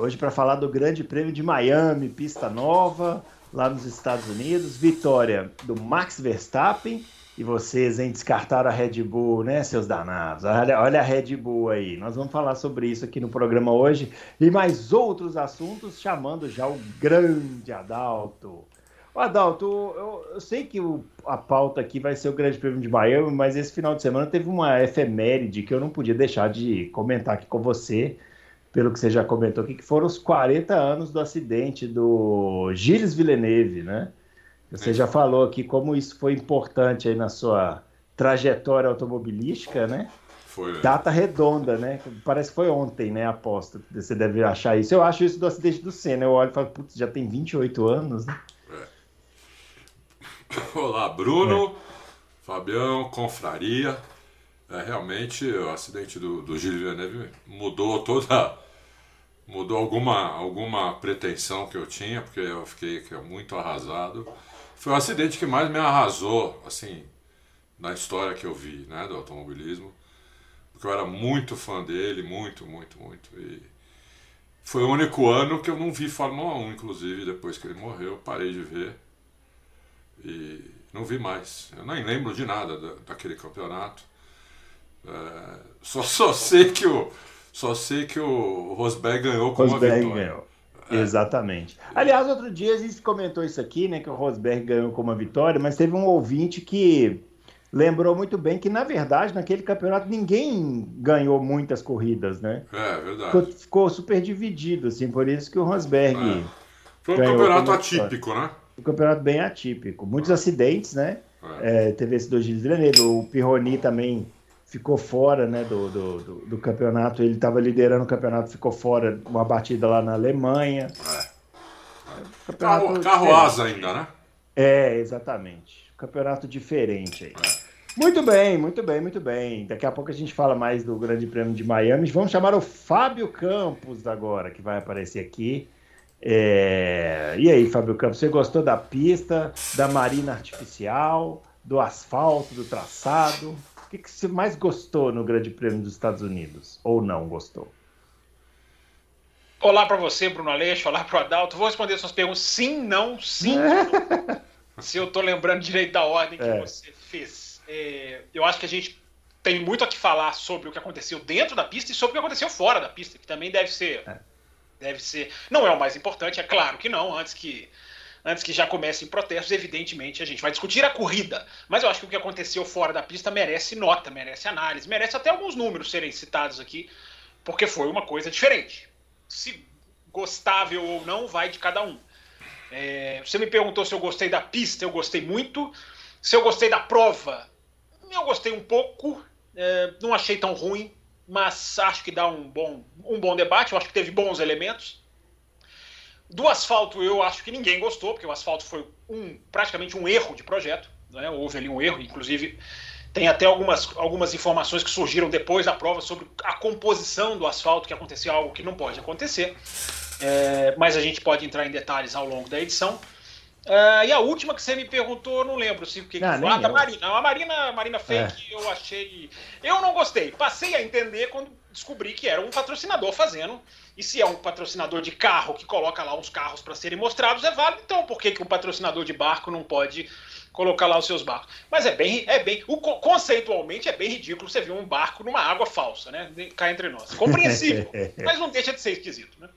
Hoje para falar do Grande Prêmio de Miami, pista nova, lá nos Estados Unidos, vitória do Max Verstappen e vocês, hein, descartaram a Red Bull, né, seus danados? Olha, olha a Red Bull aí. Nós vamos falar sobre isso aqui no programa hoje e mais outros assuntos, chamando já o grande Adalto. Adalto, eu, eu sei que o, a pauta aqui vai ser o Grande Prêmio de Miami, mas esse final de semana teve uma efeméride que eu não podia deixar de comentar aqui com você, pelo que você já comentou aqui, que foram os 40 anos do acidente do Gilles Villeneuve, né? Você já falou aqui como isso foi importante aí na sua trajetória automobilística, né? Foi. Data redonda, né? Parece que foi ontem, né? A aposta. Você deve achar isso. Eu acho isso do acidente do Senna. Eu olho e falo, putz, já tem 28 anos, né? É. Olá, Bruno, é. Fabião, Confraria. É, realmente, o acidente do, do Gilles Villeneuve mudou toda. Mudou alguma, alguma pretensão que eu tinha, porque eu fiquei muito arrasado. Foi o acidente que mais me arrasou, assim, na história que eu vi, né, do automobilismo. Porque eu era muito fã dele, muito, muito, muito. E foi o único ano que eu não vi Fórmula 1, inclusive, depois que ele morreu, parei de ver. E não vi mais. Eu nem lembro de nada daquele campeonato. É, só, só sei que o só sei que o Rosberg ganhou com Rosberg uma vitória. Ganhou. É. Exatamente. Aliás, outro dia a gente comentou isso aqui, né? Que o Rosberg ganhou com uma vitória, mas teve um ouvinte que lembrou muito bem que, na verdade, naquele campeonato ninguém ganhou muitas corridas, né? É, verdade. Ficou, ficou super dividido, assim, por isso que o Rosberg. É. Foi um campeonato atípico, né? Um campeonato bem atípico. Muitos acidentes, né? É. É, teve esse do Gilles Villeneuve, o Pirroni também ficou fora né, do, do, do, do campeonato. Ele estava liderando o campeonato, ficou fora uma batida lá na Alemanha. É. Carro, carro asa ainda, né? É, exatamente. Campeonato diferente aí. É. Muito bem, muito bem, muito bem. Daqui a pouco a gente fala mais do Grande Prêmio de Miami. Vamos chamar o Fábio Campos agora, que vai aparecer aqui. É... E aí, Fábio Campos, você gostou da pista, da marina artificial, do asfalto, do traçado? O que, que você mais gostou no Grande Prêmio dos Estados Unidos? Ou não gostou? Olá para você, Bruno Aleixo. Olá para o Adalto. Vou responder suas perguntas sim, não, sim. se eu estou lembrando direito da ordem que é. você fez. É, eu acho que a gente tem muito a que falar sobre o que aconteceu dentro da pista e sobre o que aconteceu fora da pista, que também deve ser. É. Deve ser. Não é o mais importante, é claro que não, antes que antes que já comecem protestos, evidentemente a gente vai discutir a corrida. Mas eu acho que o que aconteceu fora da pista merece nota, merece análise, merece até alguns números serem citados aqui, porque foi uma coisa diferente. Se gostável ou não, vai de cada um. É, você me perguntou se eu gostei da pista, eu gostei muito. Se eu gostei da prova, eu gostei um pouco. É, não achei tão ruim, mas acho que dá um bom, um bom debate. Eu acho que teve bons elementos. Do asfalto, eu acho que ninguém gostou, porque o asfalto foi um, praticamente um erro de projeto. Né? Houve ali um erro, inclusive tem até algumas, algumas informações que surgiram depois da prova sobre a composição do asfalto, que aconteceu algo que não pode acontecer. É, mas a gente pode entrar em detalhes ao longo da edição. Uh, e a última que você me perguntou, não lembro se o que, ah, foi. Ah, da Marina. A Marina, Marina Fake, é. eu achei. Eu não gostei. Passei a entender quando descobri que era um patrocinador fazendo. E se é um patrocinador de carro que coloca lá uns carros para serem mostrados, é válido. Então, por que, que um patrocinador de barco não pode colocar lá os seus barcos? Mas é bem. É bem o, conceitualmente é bem ridículo você ver um barco numa água falsa, né? Cá entre nós. Compreensível. mas não deixa de ser esquisito, né?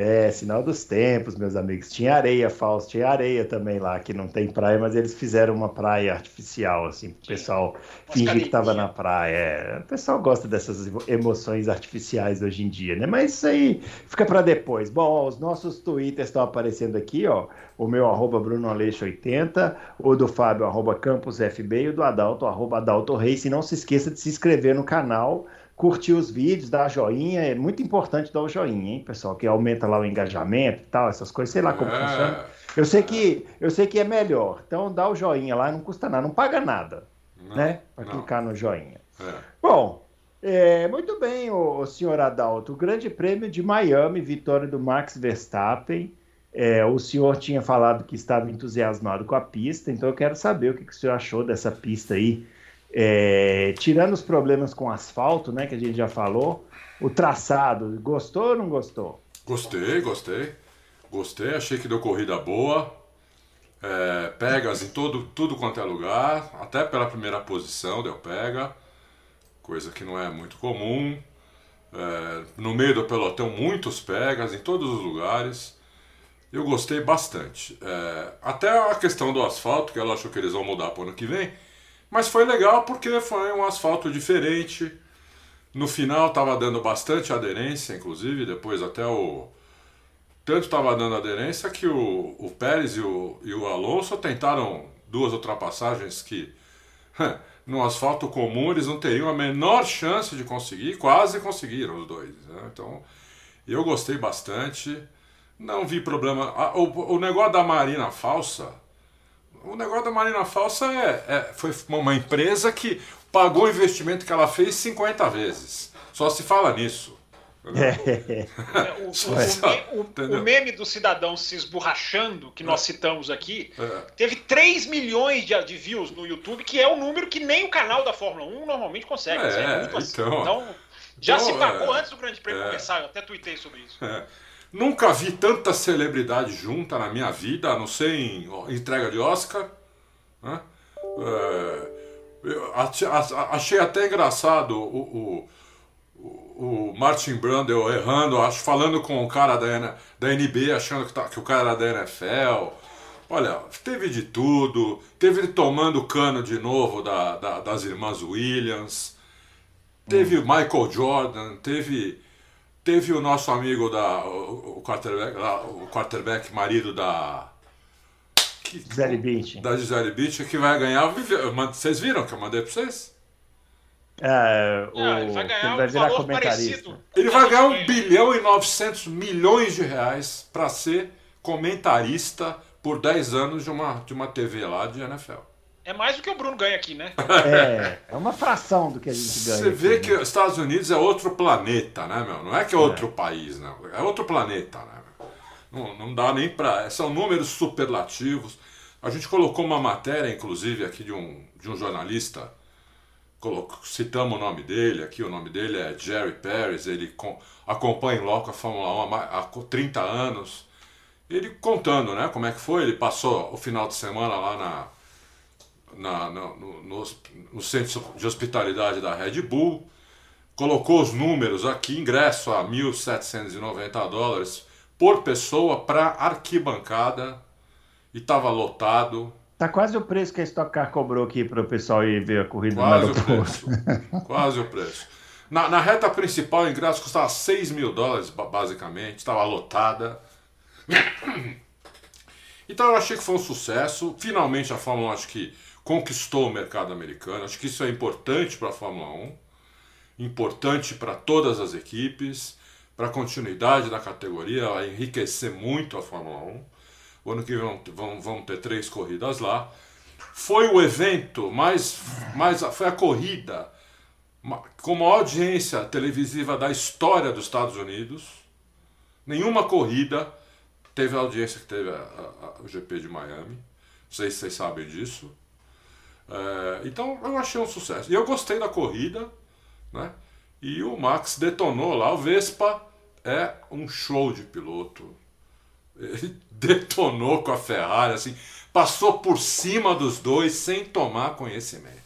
É, sinal dos tempos, meus amigos. Tinha areia falsa, tinha areia também lá, que não tem praia, mas eles fizeram uma praia artificial, assim, o pessoal fingir que estava na praia. O pessoal gosta dessas emoções artificiais hoje em dia, né? Mas isso aí fica para depois. Bom, ó, os nossos twitters estão aparecendo aqui, ó. O meu, arroba BrunoAleixo80, o do Fábio, arroba CampusFB, e o do Adalto, arroba Adalto Reis. E não se esqueça de se inscrever no canal curtir os vídeos, dar joinha. É muito importante dar o joinha, hein, pessoal? Que aumenta lá o engajamento e tal, essas coisas. Sei lá como é. funciona. Eu sei, que, eu sei que é melhor. Então dá o joinha lá, não custa nada, não paga nada. Não, né? Para clicar no joinha. É. Bom, é, muito bem, o, o senhor Adalto. O Grande Prêmio de Miami, vitória do Max Verstappen. É, o senhor tinha falado que estava entusiasmado com a pista, então eu quero saber o que, que o senhor achou dessa pista aí. É, tirando os problemas com asfalto, né, que a gente já falou, o traçado, gostou ou não gostou? Gostei, gostei. Gostei, achei que deu corrida boa. É, pegas em todo, tudo quanto é lugar, até pela primeira posição deu pega coisa que não é muito comum. É, no meio do pelotão, muitos pegas em todos os lugares. Eu gostei bastante. É, até a questão do asfalto, que ela achou que eles vão mudar para o ano que vem. Mas foi legal porque foi um asfalto diferente. No final estava dando bastante aderência, inclusive, depois até o. Tanto estava dando aderência que o, o Pérez e o, e o Alonso tentaram duas ultrapassagens que no asfalto comum eles não teriam a menor chance de conseguir, quase conseguiram os dois. Né? Então, eu gostei bastante, não vi problema. O, o negócio da Marina Falsa, o negócio da Marina Falsa é, é, foi uma empresa que pagou o investimento que ela fez 50 vezes. Só se fala nisso. É. O, o, o, o, meme do cidadão se esborrachando, que nós é. citamos aqui, é. teve 3 milhões de, de, views no YouTube, que é um número que nem o canal da Fórmula 1 normalmente consegue. É, é muito assim. então, então, já então, se pagou antes do Grande Prêmio começar, eu até tuitei sobre isso. Nunca vi tanta celebridade junta na minha vida, a não ser em entrega de Oscar. Né? achei até engraçado o o Martin Brundle errando, acho, falando com o cara da, da NB, achando que, tá, que o cara era da NFL. Olha, teve de tudo. Teve ele tomando cano de novo da, da, das irmãs Williams. Teve hum. o Michael Jordan. Teve, teve o nosso amigo da. O, o, quarterback, o quarterback marido da. Gisele Beach. Da Gisele Beach, que vai ganhar. Vocês viram que eu mandei pra vocês? É, o, ah, ele vai ganhar ele vai virar comentarista. Ele vai ganhar 1 bilhão e 900 milhões de reais para ser comentarista por 10 anos de uma, de uma TV lá de NFL. É mais do que o Bruno ganha aqui, né? É, é uma fração do que a gente ganha. Você vê aqui, que né? os Estados Unidos é outro planeta, né, meu? Não é que é outro é. país, não. É outro planeta, né? Não, não dá nem pra. São números superlativos. A gente colocou uma matéria, inclusive, aqui de um, de um jornalista citamos o nome dele aqui, o nome dele é Jerry Paris, ele acompanha em loco a Fórmula 1 há 30 anos. Ele contando né, como é que foi, ele passou o final de semana lá na, na, no, no, no, centro de hospitalidade da Red Bull, colocou os números aqui, ingresso a 1.790 dólares por pessoa para arquibancada, e estava lotado, Tá quase o preço que a Stock Car cobrou aqui para o pessoal ir ver a corrida quase no aeroporto. O preço. quase o preço. Na, na, reta principal, o ingresso custava 6 mil dólares, basicamente, estava lotada. Então eu achei que foi um sucesso. Finalmente a Fórmula 1 acho que conquistou o mercado americano. Acho que isso é importante para a Fórmula 1, importante para todas as equipes, para a continuidade da categoria, vai enriquecer muito a Fórmula 1. O ano que vem vão, vão ter três corridas lá. Foi o evento mais, mais. Foi a corrida com maior audiência televisiva da história dos Estados Unidos. Nenhuma corrida teve a audiência que teve a, a, o GP de Miami. Não sei se vocês sabem disso. É, então eu achei um sucesso. E eu gostei da corrida, né? E o Max detonou lá. O Vespa é um show de piloto. Ele detonou com a Ferrari, assim, passou por cima dos dois sem tomar conhecimento.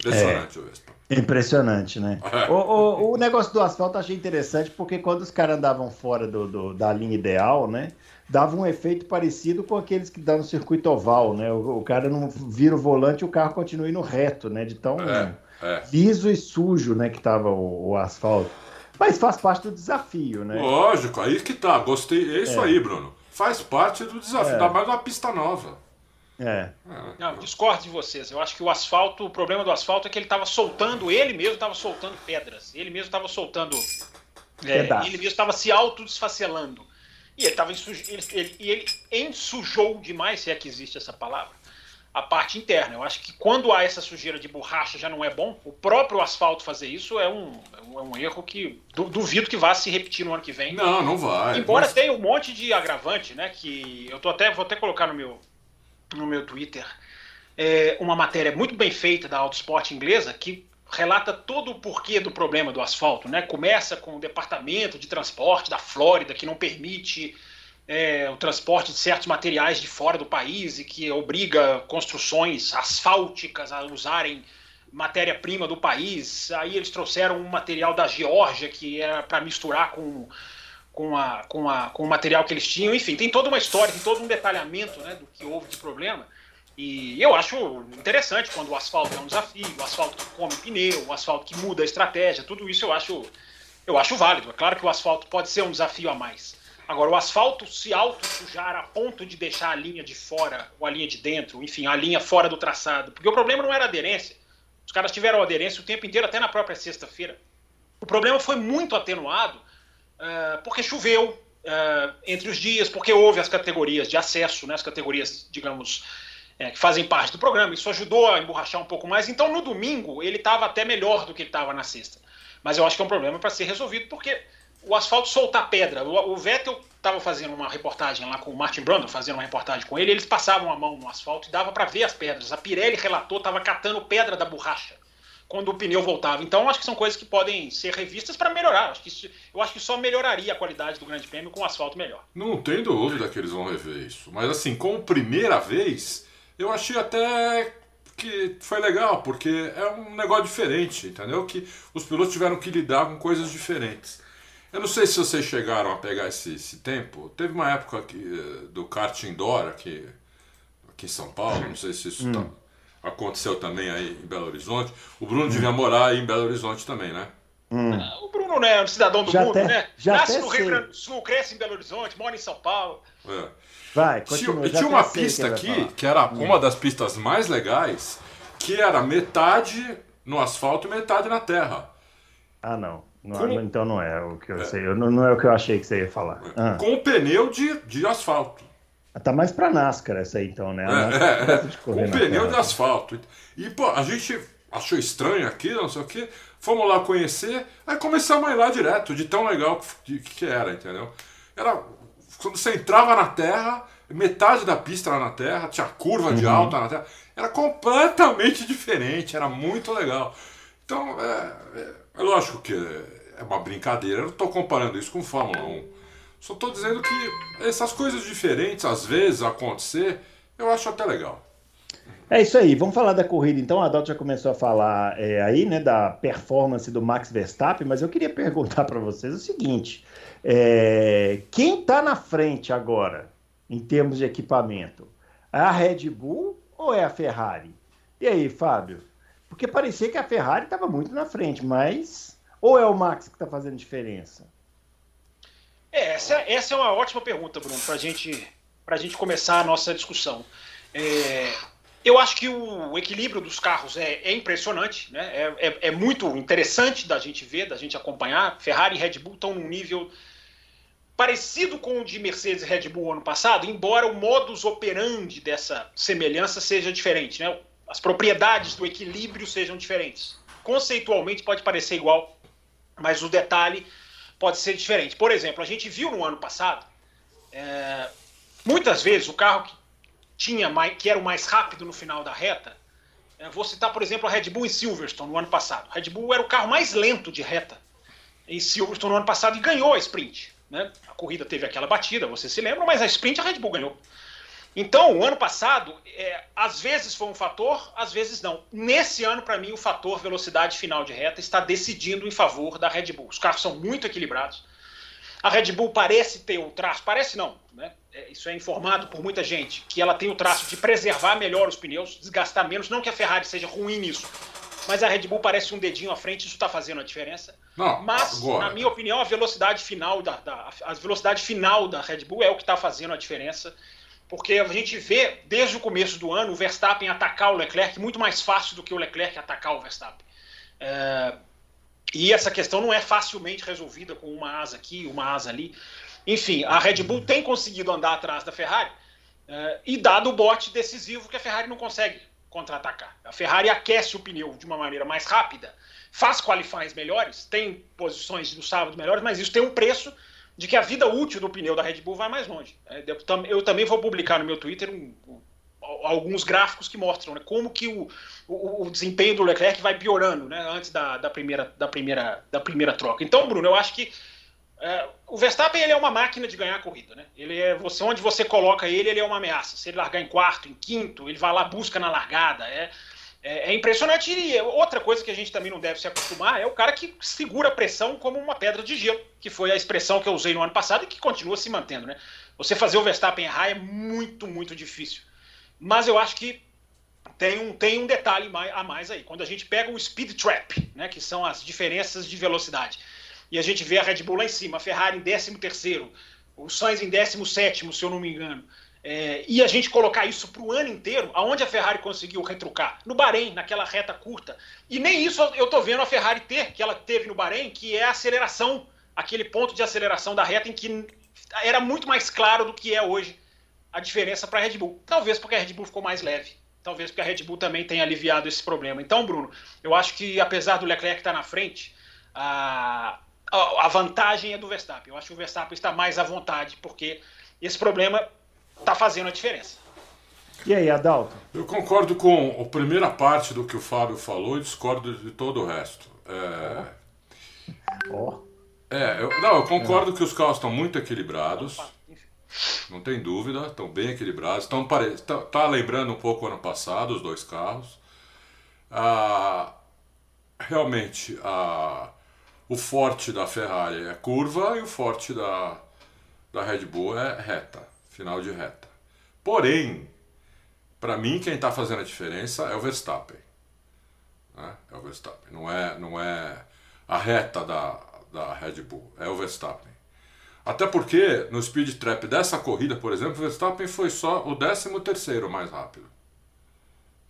Impressionante, é. o Vespa. Impressionante, né? É. O, o, o, negócio do asfalto eu achei interessante porque quando os caras andavam fora do, do, da linha ideal, né? Dava um efeito parecido com aqueles que dão no circuito oval, né? O, o cara não vira o volante e o carro continua indo reto, né? De tão é, é. liso e sujo, né? Que tava o, o asfalto. Mas faz parte do desafio, né? Lógico, aí que tá. Gostei. É isso é. aí, Bruno. Faz parte do desafio. É. Dá mais uma pista nova. É. Não, discordo de vocês. Eu acho que o asfalto, o problema do asfalto é que ele estava soltando, ele mesmo estava soltando pedras. Ele mesmo estava soltando. É, ele mesmo estava se autodesfacelando. E ele, tava ele, ele, ele ensujou demais, se é que existe essa palavra, a parte interna. Eu acho que quando há essa sujeira de borracha já não é bom. O próprio asfalto fazer isso é um, é um erro que duvido que vá se repetir no ano que vem. Não, não vai. Embora mas... tenha um monte de agravante, né? Que eu tô até vou até colocar no meu no meu Twitter é, uma matéria muito bem feita da Autosport inglesa que relata todo o porquê do problema do asfalto. Né? Começa com o departamento de transporte da Flórida, que não permite é, o transporte de certos materiais de fora do país e que obriga construções asfálticas a usarem matéria-prima do país. Aí eles trouxeram um material da Geórgia que era para misturar com, com, a, com, a, com o material que eles tinham. Enfim, tem toda uma história, tem todo um detalhamento né, do que houve de problema. E eu acho interessante quando o asfalto é um desafio, o asfalto que come pneu, o asfalto que muda a estratégia, tudo isso eu acho, eu acho válido. É claro que o asfalto pode ser um desafio a mais. Agora, o asfalto se auto-sujar a ponto de deixar a linha de fora ou a linha de dentro, enfim, a linha fora do traçado. Porque o problema não era aderência. Os caras tiveram aderência o tempo inteiro, até na própria sexta-feira. O problema foi muito atenuado uh, porque choveu uh, entre os dias, porque houve as categorias de acesso, né, as categorias, digamos, é, que fazem parte do programa. Isso ajudou a emborrachar um pouco mais. Então, no domingo, ele estava até melhor do que ele estava na sexta. Mas eu acho que é um problema para ser resolvido, porque o asfalto soltar pedra. O, o Vettel estava fazendo uma reportagem lá com o Martin Brundle, fazendo uma reportagem com ele, eles passavam a mão no asfalto e dava para ver as pedras. A Pirelli relatou, estava catando pedra da borracha quando o pneu voltava. Então, acho que são coisas que podem ser revistas para melhorar. Acho que isso, eu acho que só melhoraria a qualidade do Grande Prêmio com o asfalto melhor. Não tem dúvida que eles vão rever isso. Mas, assim, como primeira vez, eu achei até que foi legal, porque é um negócio diferente, entendeu? Que os pilotos tiveram que lidar com coisas diferentes. Eu não sei se vocês chegaram a pegar esse, esse tempo. Teve uma época que, eh, do kart indoor aqui, aqui em São Paulo, não sei se isso hum. tá, aconteceu também aí em Belo Horizonte. O Bruno hum. devia morar aí em Belo Horizonte também, né? Hum. Ah, o Bruno né, é um cidadão do já mundo, até, né? Nasce no Rio Grande do Sul, cresce em Belo Horizonte, mora em São Paulo. É. Vai, continua. Tinha, tinha uma pista que aqui, que era hum. uma das pistas mais legais, que era metade no asfalto e metade na terra. Ah, não. não Então não é o que eu é. sei. Não, não, é o que eu achei que você ia falar. É. Ah. Com pneu de, de asfalto. Ah, tá mais pra NASCAR essa aí, então, né? É, é, com pneu terra. de asfalto. E, pô, a gente achou estranho aqui, não sei o quê. Fomos lá conhecer, aí começamos a ir lá direto, de tão legal que, que era, entendeu? Era quando você entrava na Terra, metade da pista era na Terra, tinha curva de uhum. alta na Terra. Era completamente diferente, era muito legal. Então, é, é, é lógico que é uma brincadeira, eu não estou comparando isso com Fórmula 1. Só estou dizendo que essas coisas diferentes, às vezes, acontecer, eu acho até legal. É isso aí, vamos falar da corrida então. A Adalto já começou a falar é, aí, né, da performance do Max Verstappen, mas eu queria perguntar para vocês o seguinte: é, quem está na frente agora, em termos de equipamento? É a Red Bull ou é a Ferrari? E aí, Fábio? Porque parecia que a Ferrari estava muito na frente, mas. Ou é o Max que está fazendo diferença? É, essa, essa é uma ótima pergunta, Bruno, para gente, a gente começar a nossa discussão. É, eu acho que o equilíbrio dos carros é, é impressionante, né? É, é, é, muito interessante da gente ver, da gente acompanhar. Ferrari e Red Bull estão num nível parecido com o de Mercedes e Red Bull ano passado, embora o modus operandi dessa semelhança seja diferente, né? As propriedades do equilíbrio sejam diferentes. Conceitualmente pode parecer igual, mas o detalhe pode ser diferente. Por exemplo, a gente viu no ano passado, é, muitas vezes o carro que tinha mais, que era o mais rápido no final da reta, é, vou citar, por exemplo, a Red Bull em Silverstone no ano passado. A Red Bull era o carro mais lento de reta em Silverstone no ano passado e ganhou a sprint. Né? A corrida teve aquela batida, você se lembra, mas a sprint a Red Bull ganhou. Então, o ano passado, é, às vezes foi um fator, às vezes não. Nesse ano, para mim, o fator velocidade final de reta está decidindo em favor da Red Bull. Os carros são muito equilibrados. A Red Bull parece ter o traço, parece não, né? É, isso é informado por muita gente, que ela tem o traço de preservar melhor os pneus, desgastar menos. Não que a Ferrari seja ruim nisso, mas a Red Bull parece um dedinho à frente, isso está fazendo a diferença. Não, mas, agora. na minha opinião, a velocidade final da, da, a velocidade final da Red Bull é o que está fazendo a diferença porque a gente vê desde o começo do ano o Verstappen atacar o Leclerc muito mais fácil do que o Leclerc atacar o Verstappen. É, e essa questão não é facilmente resolvida com uma asa aqui, uma asa ali. Enfim, a Red Bull tem conseguido andar atrás da Ferrari é, e dado o bote decisivo que a Ferrari não consegue contra-atacar. A Ferrari aquece o pneu de uma maneira mais rápida, faz qualifies melhores, tem posições no sábado melhores, mas isso tem um preço de que a vida útil do pneu da Red Bull vai mais longe. É, eu também vou publicar no meu Twitter um, alguns gráficos que mostram né, como que o, o, o, desempenho do Leclerc vai piorando né, antes da, da, primeira, da, primeira, da primeira troca. Então, Bruno, eu acho que é, o Verstappen ele é uma máquina de ganhar a corrida. Né? Ele é, você, onde você coloca ele, ele é uma ameaça. Se ele largar em quarto, em quinto, ele vai lá, busca na largada. É, é, é, impressionante. E outra coisa que a gente também não deve se acostumar é o cara que segura a pressão como uma pedra de gelo, que foi a expressão que eu usei no ano passado e que continua se mantendo. Né? Você fazer o Verstappen errar é muito, muito difícil. Mas eu acho que tem um, tem um detalhe a mais aí. Quando a gente pega o speed trap, né, que são as diferenças de velocidade, e a gente vê a Red Bull lá em cima, a Ferrari em 13 terceiro, o Sainz em 17 se eu não me engano, é, e a gente colocar isso para o ano inteiro, aonde a Ferrari conseguiu retrucar? No Bahrein, naquela reta curta. E nem isso eu estou vendo a Ferrari ter, que ela teve no Bahrein, que é a aceleração, aquele ponto de aceleração da reta em que era muito mais claro do que é hoje a diferença para a Red Bull. Talvez porque a Red Bull ficou mais leve. Talvez porque a Red Bull também tenha aliviado esse problema. Então, Bruno, eu acho que apesar do Leclerc estar na frente, a, a vantagem é do Verstappen. Eu acho que o Verstappen está mais à vontade, porque esse problema está fazendo a diferença. E aí, Adalto? Eu concordo com a primeira parte do que o Fábio falou e discordo de todo o resto. É, oh. é eu, não, eu concordo que os carros estão muito equilibrados. Não tem dúvida, estão bem equilibrados. Estão pare... tá, tá lembrando um pouco o ano passado, os dois carros. Ah, realmente, ah, o forte da Ferrari é curva e o forte da, da Red Bull é reta final de reta. Porém, para mim, quem está fazendo a diferença é o Verstappen. Né? É o Verstappen. Não é, não é a reta da, da Red Bull, é o Verstappen. Até porque no speed trap dessa corrida, por exemplo, o Verstappen foi só o 13 terceiro mais rápido.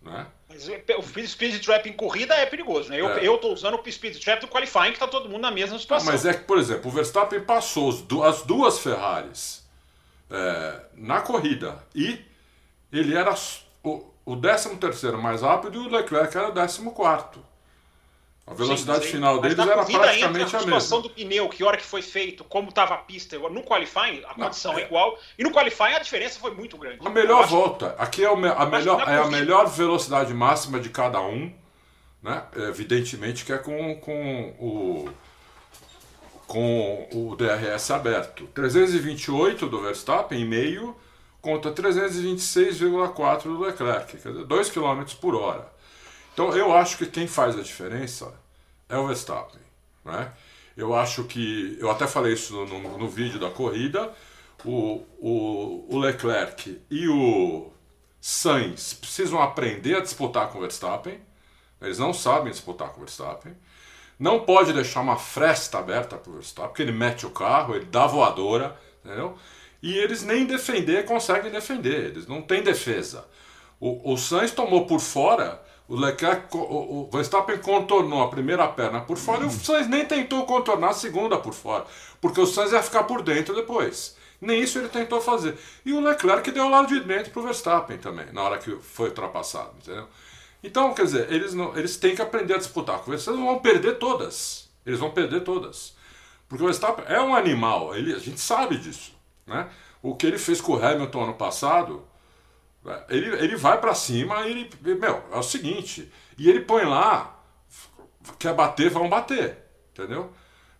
Né? Mas o speed trap em corrida é perigoso, né? Eu, é. eu tô usando o speed trap do qualifying, que tá todo mundo na mesma situação. mas é que, por exemplo, o Verstappen passou as duas Ferraris é, na corrida. E ele era o, o 13 mais rápido e o Leclerc era o 14. A velocidade sim, final deles era praticamente a, a mesma. A situação do pneu, que hora que foi feito, como estava a pista, no qualifying a condição Não, é... é... igual. E no qualifying a diferença foi muito grande. A melhor volta. Aqui é, o, a, melhor, é a melhor velocidade máxima de cada um. Né? Evidentemente que é com, com o com o DRS aberto. 328 do Verstappen, meio, contra 326,4 do Leclerc, quer dizer, 2 km por hora. Então eu acho que quem faz a diferença é o Verstappen. Né? Eu acho que, eu até falei isso no, no, no vídeo da corrida, o, o, o Leclerc e o Sainz precisam aprender a disputar com o Verstappen. Eles não sabem disputar com o Verstappen. Não pode deixar uma fresta aberta para o Verstappen, porque ele mete o carro, ele dá voadora, entendeu? E eles nem defender conseguem defender, eles não têm defesa. O, o Sainz tomou por fora, o Leclerc, o, o Verstappen contornou a primeira perna por fora e o Sainz nem tentou contornar a segunda por fora, porque o Sainz ia ficar por dentro depois. Nem isso ele tentou fazer. E o Leclerc deu o lado de dentro para o Verstappen também, na hora que foi ultrapassado, entendeu? Então, quer dizer, eles, não, eles têm que aprender a disputar com eles. Eles vão perder todas. Eles vão perder todas. Porque o Verstappen é um animal, ele, a gente sabe disso. Né? O que ele fez com o Hamilton ano passado, ele, ele vai para cima e ele. Meu, é o seguinte. E ele põe lá, quer bater, vão bater. Entendeu?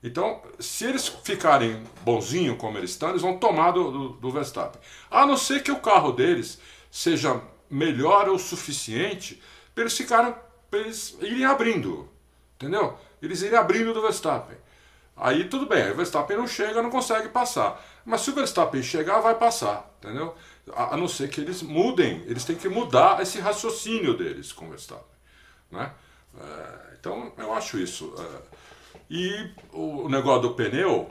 Então, se eles ficarem bonzinho como eles estão, eles vão tomar do, do, do Verstappen. A não ser que o carro deles seja melhor o suficiente eles ficaram, eles irem abrindo, entendeu? Eles irem abrindo do Verstappen. Aí tudo bem, o Verstappen não chega, não consegue passar. Mas se o Verstappen chegar, vai passar, entendeu? A, não ser que eles mudem, eles têm que mudar esse raciocínio deles com o Verstappen, né? É, então eu acho isso. É, e o, o negócio do pneu,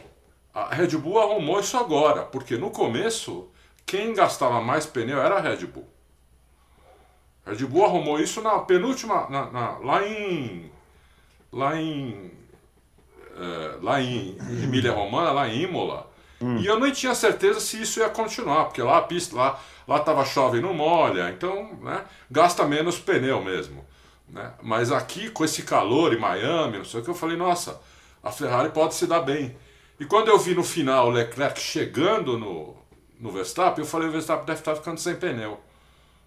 a Red Bull arrumou isso agora, porque no começo quem gastava mais pneu era a Red Bull. A Red Bull arrumou isso na penúltima, na, na, lá em, lá em, é, lá em Emília Romana, lá em Imola. Hum. E eu não tinha certeza se isso ia continuar, porque lá a pista, lá, lá tava chove e não molha, então né, gasta menos pneu mesmo. Né? Mas aqui, com esse calor em Miami, não sei o que, eu falei, nossa, a Ferrari pode se dar bem. E quando eu vi no final o Leclerc chegando no, no Verstappen, eu falei, o Verstappen deve estar ficando sem pneu.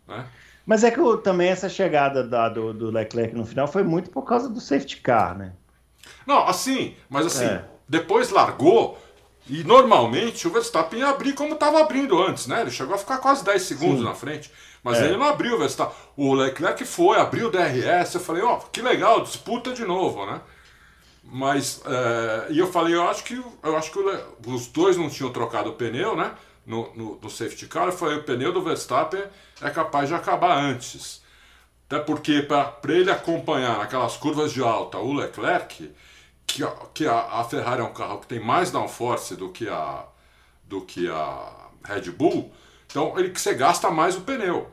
Né? Mas é que eu, também essa chegada da, do, do, Leclerc no final foi muito por causa do safety car, né? Não, assim, mas assim, é. depois largou e normalmente o Verstappen ia abrir como estava abrindo antes, né? Ele chegou a ficar quase 10 segundos Sim. na frente. Mas é. ele não abriu o Verstappen. O Leclerc foi, abriu o DRS. Eu falei, ó, oh, que legal, disputa de novo, né? Mas, é, e eu falei, eu acho que, eu acho que os dois não tinham trocado o pneu, né? No, no, no safety car. Eu falei, o pneu do Verstappen é capaz de acabar antes. Até porque, para ele acompanhar naquelas curvas de alta o Leclerc, que, que a, a, Ferrari é um carro que tem mais downforce do que a, do que a Red Bull, então ele que você gasta mais o pneu.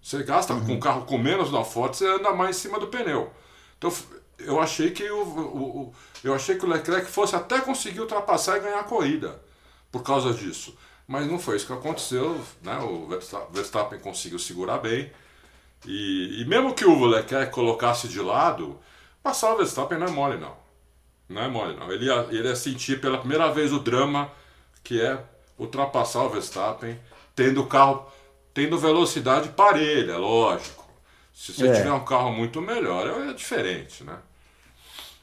Você gasta uhum. com um carro com menos downforce, você anda mais em cima do pneu. Então eu achei que o, o, o, eu achei que o Leclerc fosse até conseguir ultrapassar e ganhar a corrida por causa disso. Mas não foi isso que aconteceu. Né? O Verstappen conseguiu segurar bem. E, e mesmo que o Leclerc colocasse de lado, passar o Verstappen não é mole, não. Não é mole, não. Ele ia, ele ia sentir pela primeira vez o drama que é ultrapassar o Verstappen, tendo o carro, tendo velocidade parelha, lógico. Se você é. tiver um carro muito melhor, é diferente, né?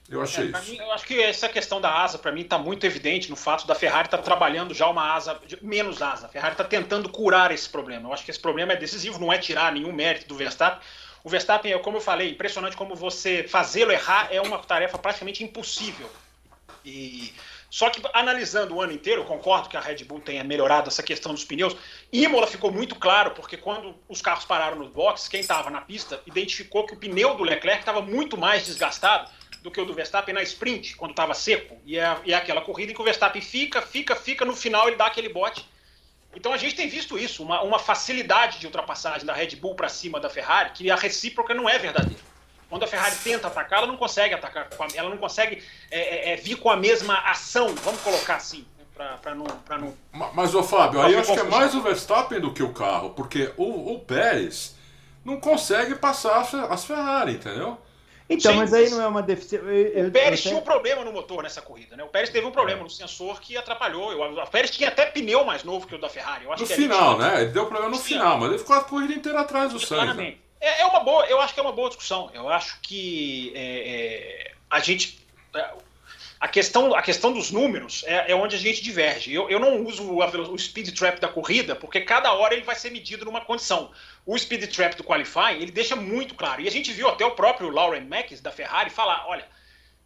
Eu achei é, isso. Mim, eu acho que essa questão da asa, para mim, está muito evidente no fato da Ferrari estar tá trabalhando já uma asa, menos asa. A Ferrari está tentando curar esse problema. Eu acho que esse problema é decisivo, não é tirar nenhum mérito do Verstappen. O Verstappen, é, como eu falei, impressionante como você fazê-lo errar é uma tarefa praticamente impossível. E só que analisando o ano inteiro, eu concordo que a Red Bull tenha melhorado essa questão dos pneus. Imola ficou muito claro, porque quando os carros pararam nos boxes, quem estava na pista identificou que o pneu do Leclerc estava muito mais desgastado do que o do Verstappen na sprint, quando estava seco. E é, e é aquela corrida em que o Verstappen fica, fica, fica, no final ele dá aquele bote. Então a gente tem visto isso, uma, uma facilidade de ultrapassagem da Red Bull para cima da Ferrari, que a recíproca não é verdadeira. Quando a Ferrari tenta atacar, ela não consegue atacar, ela não consegue é, é, é, vir com a mesma ação, vamos colocar assim, né, para não, não. Mas, ô Fábio, aí acho que é mais o Verstappen do que o carro, porque o, o Pérez não consegue passar as Ferrari, entendeu? Então, Sim, mas aí não é uma deficiência. O Pérez tinha um problema no motor nessa corrida, né? O Pérez teve um problema é. no sensor que atrapalhou. O Pérez tinha até pneu mais novo que o da Ferrari. no final, né? Ele deu problema no final, mas ele ficou a corrida inteira atrás do Sainz. Né? É, é, uma boa, eu acho que é uma boa discussão. Eu acho que é, é, a gente. A questão, a questão dos números é, é onde a gente diverge. Eu, eu não uso o, o speed trap da corrida, porque cada hora ele vai ser medido numa condição. O speed trap do qualifying, ele deixa muito claro. E a gente viu até o próprio Lauren Max, da Ferrari, falar: olha,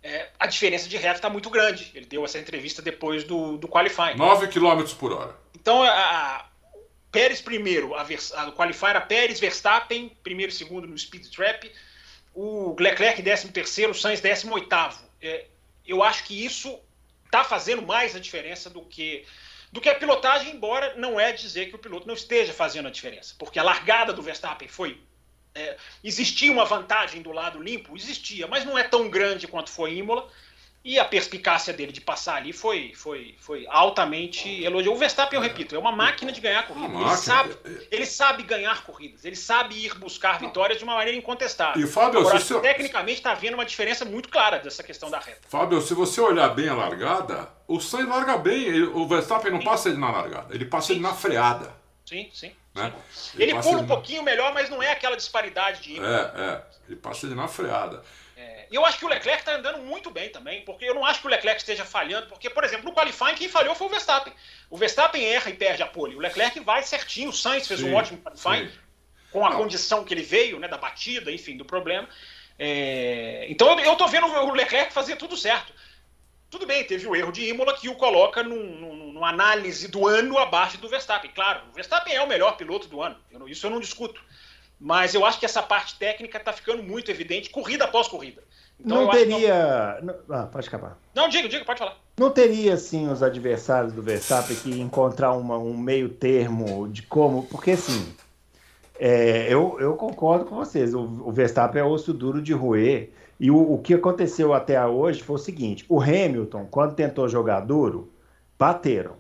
é, a diferença de reta está muito grande. Ele deu essa entrevista depois do, do qualifying. 9 km por hora. Então, a, a Pérez primeiro, a, a qualifier a Pérez, Verstappen, primeiro e segundo no speed trap, o Leclerc décimo terceiro, o Sainz décimo oitavo. É, eu acho que isso está fazendo mais a diferença do que do que a pilotagem, embora não é dizer que o piloto não esteja fazendo a diferença, porque a largada do Verstappen foi é, existia uma vantagem do lado limpo, existia, mas não é tão grande quanto foi Imola. E a perspicácia dele de passar ali foi, foi, foi altamente elogioso. O Verstappen, eu repito, é uma máquina de ganhar corridas. Ele sabe, ele sabe ganhar corridas, ele sabe ir buscar vitórias de uma maneira incontestável. E Fábio, Agora, se tecnicamente está havendo uma diferença muito clara dessa questão da reta. Fábio, se você olhar bem a largada, o Sainz larga bem. O Verstappen não sim. passa ele na largada, ele passa sim. ele na freada. Sim, sim. Né? Ele, ele pula um pouquinho melhor, mas não é aquela disparidade de. É, é. Ele passa ele na freada. E eu acho que o Leclerc está andando muito bem também, porque eu não acho que o Leclerc esteja falhando, porque, por exemplo, no qualifying quem falhou foi o Verstappen. O Verstappen erra e perde a pole. O Leclerc vai certinho, o Sainz fez sim, um ótimo qualifying, sim. com a não. condição que ele veio, né, da batida, enfim, do problema. É... Então eu estou vendo o Leclerc fazer tudo certo. Tudo bem, teve o erro de Imola que o coloca num, num, numa análise do ano abaixo do Verstappen. Claro, o Verstappen é o melhor piloto do ano, eu, isso eu não discuto. Mas eu acho que essa parte técnica está ficando muito evidente, corrida após corrida. Então, não teria. Não... Ah, pode acabar. Não, diga, diga, pode falar. Não teria, assim, os adversários do Verstappen que encontrar uma, um meio termo de como. Porque, assim, é, eu, eu concordo com vocês. O, o Verstappen é osso duro de roer. E o, o que aconteceu até hoje foi o seguinte: o Hamilton, quando tentou jogar duro, bateram.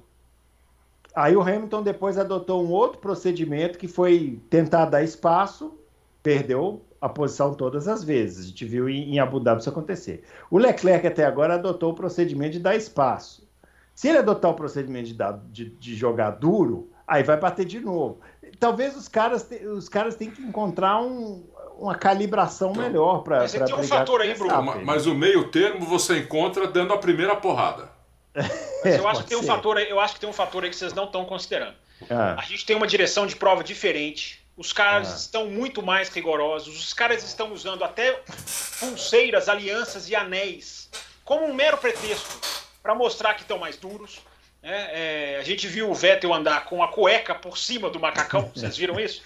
Aí o Hamilton depois adotou um outro procedimento que foi tentar dar espaço, perdeu a posição todas as vezes. A gente viu em, Abu Dhabi isso acontecer. O Leclerc até agora adotou o procedimento de dar espaço. Se ele adotar o procedimento de, dar, de, de jogar duro, aí vai bater de novo. Talvez os caras, os caras tenham que encontrar um, uma calibração então, melhor para. Mas tem um fator aí, Bruno. Mas, mas o meio termo você encontra dando a primeira porrada. Mas eu acho que tem um fator aí, eu acho que tem um fator aí que vocês não estão considerando. Ah. A gente tem uma direção de prova diferente. Os caras ah. estão muito mais rigorosos. Os caras estão usando até pulseiras, alianças e anéis como um mero pretexto para mostrar que estão mais duros. É, é, a gente viu o Vettel andar com a cueca por cima do macacão, vocês viram isso?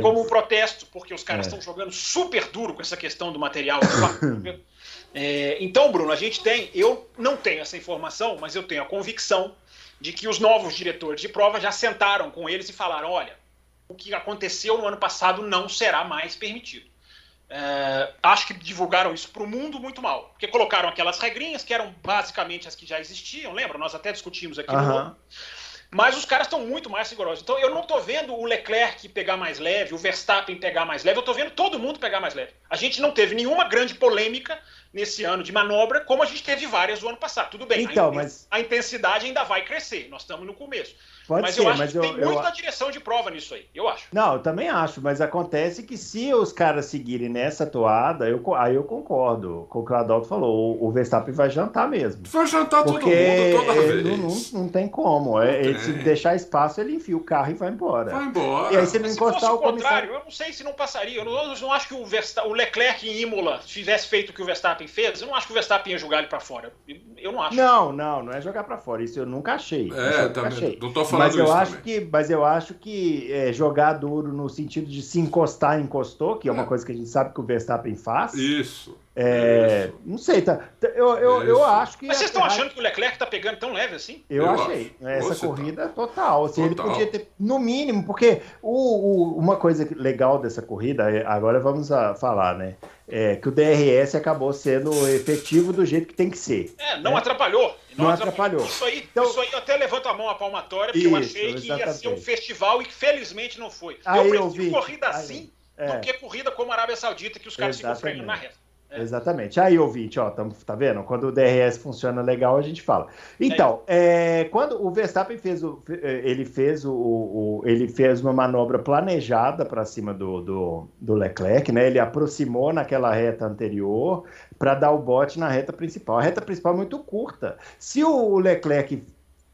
Como um protesto, porque os caras estão é. jogando super duro com essa questão do material. É, então, Bruno, a gente tem, eu não tenho essa informação, mas eu tenho a convicção de que os novos diretores de prova já sentaram com eles e falaram: olha, o que aconteceu no ano passado não será mais permitido. É, acho que divulgaram isso para o mundo muito mal, porque colocaram aquelas regrinhas que eram basicamente as que já existiam, lembra? Nós até discutimos aqui uhum. no mas os caras estão muito mais rigorosos. Então eu não estou vendo o Leclerc pegar mais leve, o Verstappen pegar mais leve, eu estou vendo todo mundo pegar mais leve. A gente não teve nenhuma grande polêmica nesse ano de manobra, como a gente teve várias no ano passado. Tudo bem, então, a, mas... a intensidade ainda vai crescer, nós estamos no começo. Pode mas ser, eu acho mas que eu, tem eu, muita direção de prova nisso aí, eu acho. Não, eu também acho, mas acontece que se os caras seguirem nessa toada, eu, aí eu concordo com o que o Adalto falou, o, o Verstappen vai jantar mesmo. Vai jantar todo mundo toda vez. Não, não, não tem como, não é, tem. se deixar espaço, ele enfia o carro e vai embora. Vai embora. E aí se não encostar o contrário, eu não sei se não passaria, eu não, eu não acho que o, Verstappen, o Leclerc em Imola tivesse feito o que o Verstappen fez, eu não acho que o Verstappen ia jogar ele para fora, eu não acho. Não, não, não é jogar para fora, isso eu nunca achei. É, também, achei. não tô falando mas eu acho também. que que, mas eu acho que é, jogar duro no sentido de se encostar, encostou, que é uma é. coisa que a gente sabe que o Verstappen faz. Isso. É, isso. Não sei, tá, tá eu, eu, eu acho que. Mas vocês estão achando que o Leclerc tá pegando tão leve assim? Eu, eu achei. Acho. Essa Você corrida tá. total. Assim, total. Ele podia ter, no mínimo, porque o, o, uma coisa legal dessa corrida, é, agora vamos a falar, né? É, que o DRS acabou sendo efetivo do jeito que tem que ser. É, não né? atrapalhou. Não, não atrapalhou. Isso aí, então, isso aí eu até levanto a mão a palmatória, porque isso, eu achei que exatamente. ia ser um festival e que felizmente não foi. Aí eu prefiro vi. corrida assim é. do que corrida como a Arábia Saudita, que os caras exatamente. ficam freando na reta. É. Exatamente. Aí, ouvinte, ó, tá, tá vendo? Quando o DRS funciona legal, a gente fala. Então, é, é quando o Verstappen fez o, ele fez o, o ele fez uma manobra planejada para cima do, do, do, Leclerc, né? Ele aproximou naquela reta anterior para dar o bote na reta principal. A reta principal é muito curta. Se o Leclerc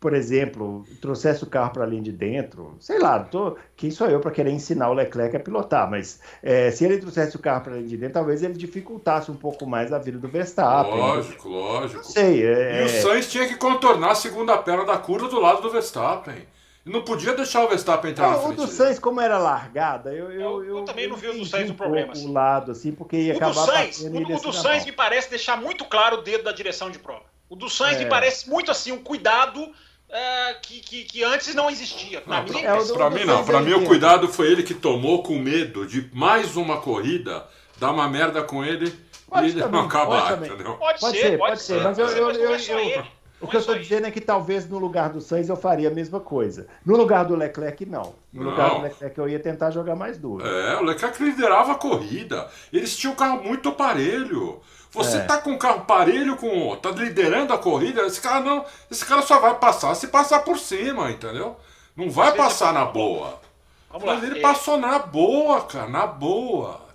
por exemplo, trouxesse o carro para ali de dentro, sei lá, tô, quem sou eu para querer ensinar o Leclerc a pilotar, mas é, se ele trouxesse o carro para ali de dentro, talvez ele dificultasse um pouco mais a vida do Verstappen. Lógico, lógico. Não sei. É... E o Sainz tinha que contornar a segunda perna da curva do lado do Verstappen. Não podia deixar o Verstappen entrar não, na frente. O do Sainz, como era largada, eu, eu, eu, eu também não vi o do Sainz um problema. Assim. O lado, assim, porque ia o acabar do Sainz, o, o do Sainz me parece deixar muito claro o dedo da direção de prova. O do Sainz é. me parece muito assim, um cuidado é, que, que, que, antes não existia. Não, pra, é, pra mim não, pra mim o cuidado foi ele que tomou com medo de mais uma corrida, dar uma merda com ele pode e ele não acabar, pode entendeu? Pode, pode ser, pode ser, mas eu, eu, eu, eu o que eu estou dizendo é que talvez no lugar do Sainz eu faria a mesma coisa. No lugar do Leclerc, não. No não. lugar do Leclerc eu ia tentar jogar mais duro. É, o Leclerc liderava a corrida. Eles tinham um carro muito aparelho. Você é. tá com um carro parelho com. tá liderando a corrida, esse cara não. Esse cara só vai passar se passar por cima, entendeu? Não vai passar na boa. Vamos Mas lá. ele é... passou na boa, cara, na boa.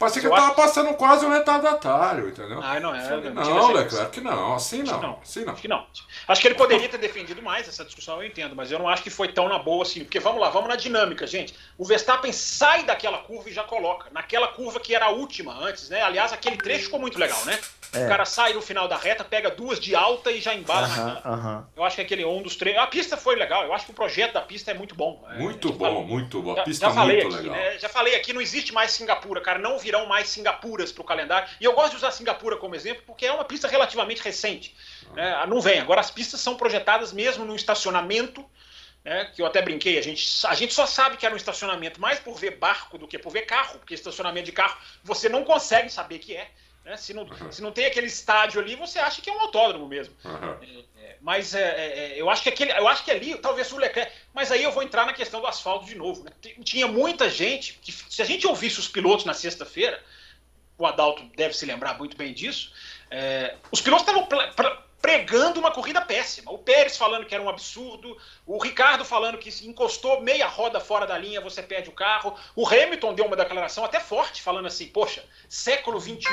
Parecia que eu, tava passando quase um retardatário, entendeu? Ah, não é. Não, não Leclerc, que não. Assim não. não. Assim não. Acho que não. Acho que ele poderia ter defendido mais essa discussão, eu entendo, mas eu não acho que foi tão na boa assim. Porque vamos lá, vamos na dinâmica, gente. O Verstappen sai daquela curva e já coloca. Naquela curva que era a última antes, né? Aliás, aquele trecho ficou muito legal, né? É. O cara sai no final da reta, pega duas de alta e já embala. Uh -huh, uh -huh. Eu acho que aquele um dos três. A pista foi legal. Eu acho que o projeto da pista é muito bom. É, muito bom, falou. muito bom. A pista já, já muito aqui, legal. Né? Já falei aqui, não existe mais Singapura, cara. Não virão mais Singapuras para o calendário. E eu gosto de usar Singapura como exemplo porque é uma pista relativamente recente. Né? Não vem. Agora as pistas são projetadas mesmo no estacionamento. Né, que eu até brinquei, a gente, a gente só sabe que era um estacionamento mais por ver barco do que por ver carro, porque estacionamento de carro você não consegue saber que é. Né? Se, não, uhum. se não tem aquele estádio ali, você acha que é um autódromo mesmo. Uhum. É, é, mas é, é, eu, acho que aquele, eu acho que ali, talvez o Leclerc. Mas aí eu vou entrar na questão do asfalto de novo. Né? Tinha muita gente que, se a gente ouvisse os pilotos na sexta-feira, o Adalto deve se lembrar muito bem disso, é, os pilotos estavam pregando uma corrida péssima. O Pérez falando que era um absurdo, o Ricardo falando que se encostou meia roda fora da linha, você perde o carro. O Hamilton deu uma declaração até forte, falando assim: Poxa, século 21,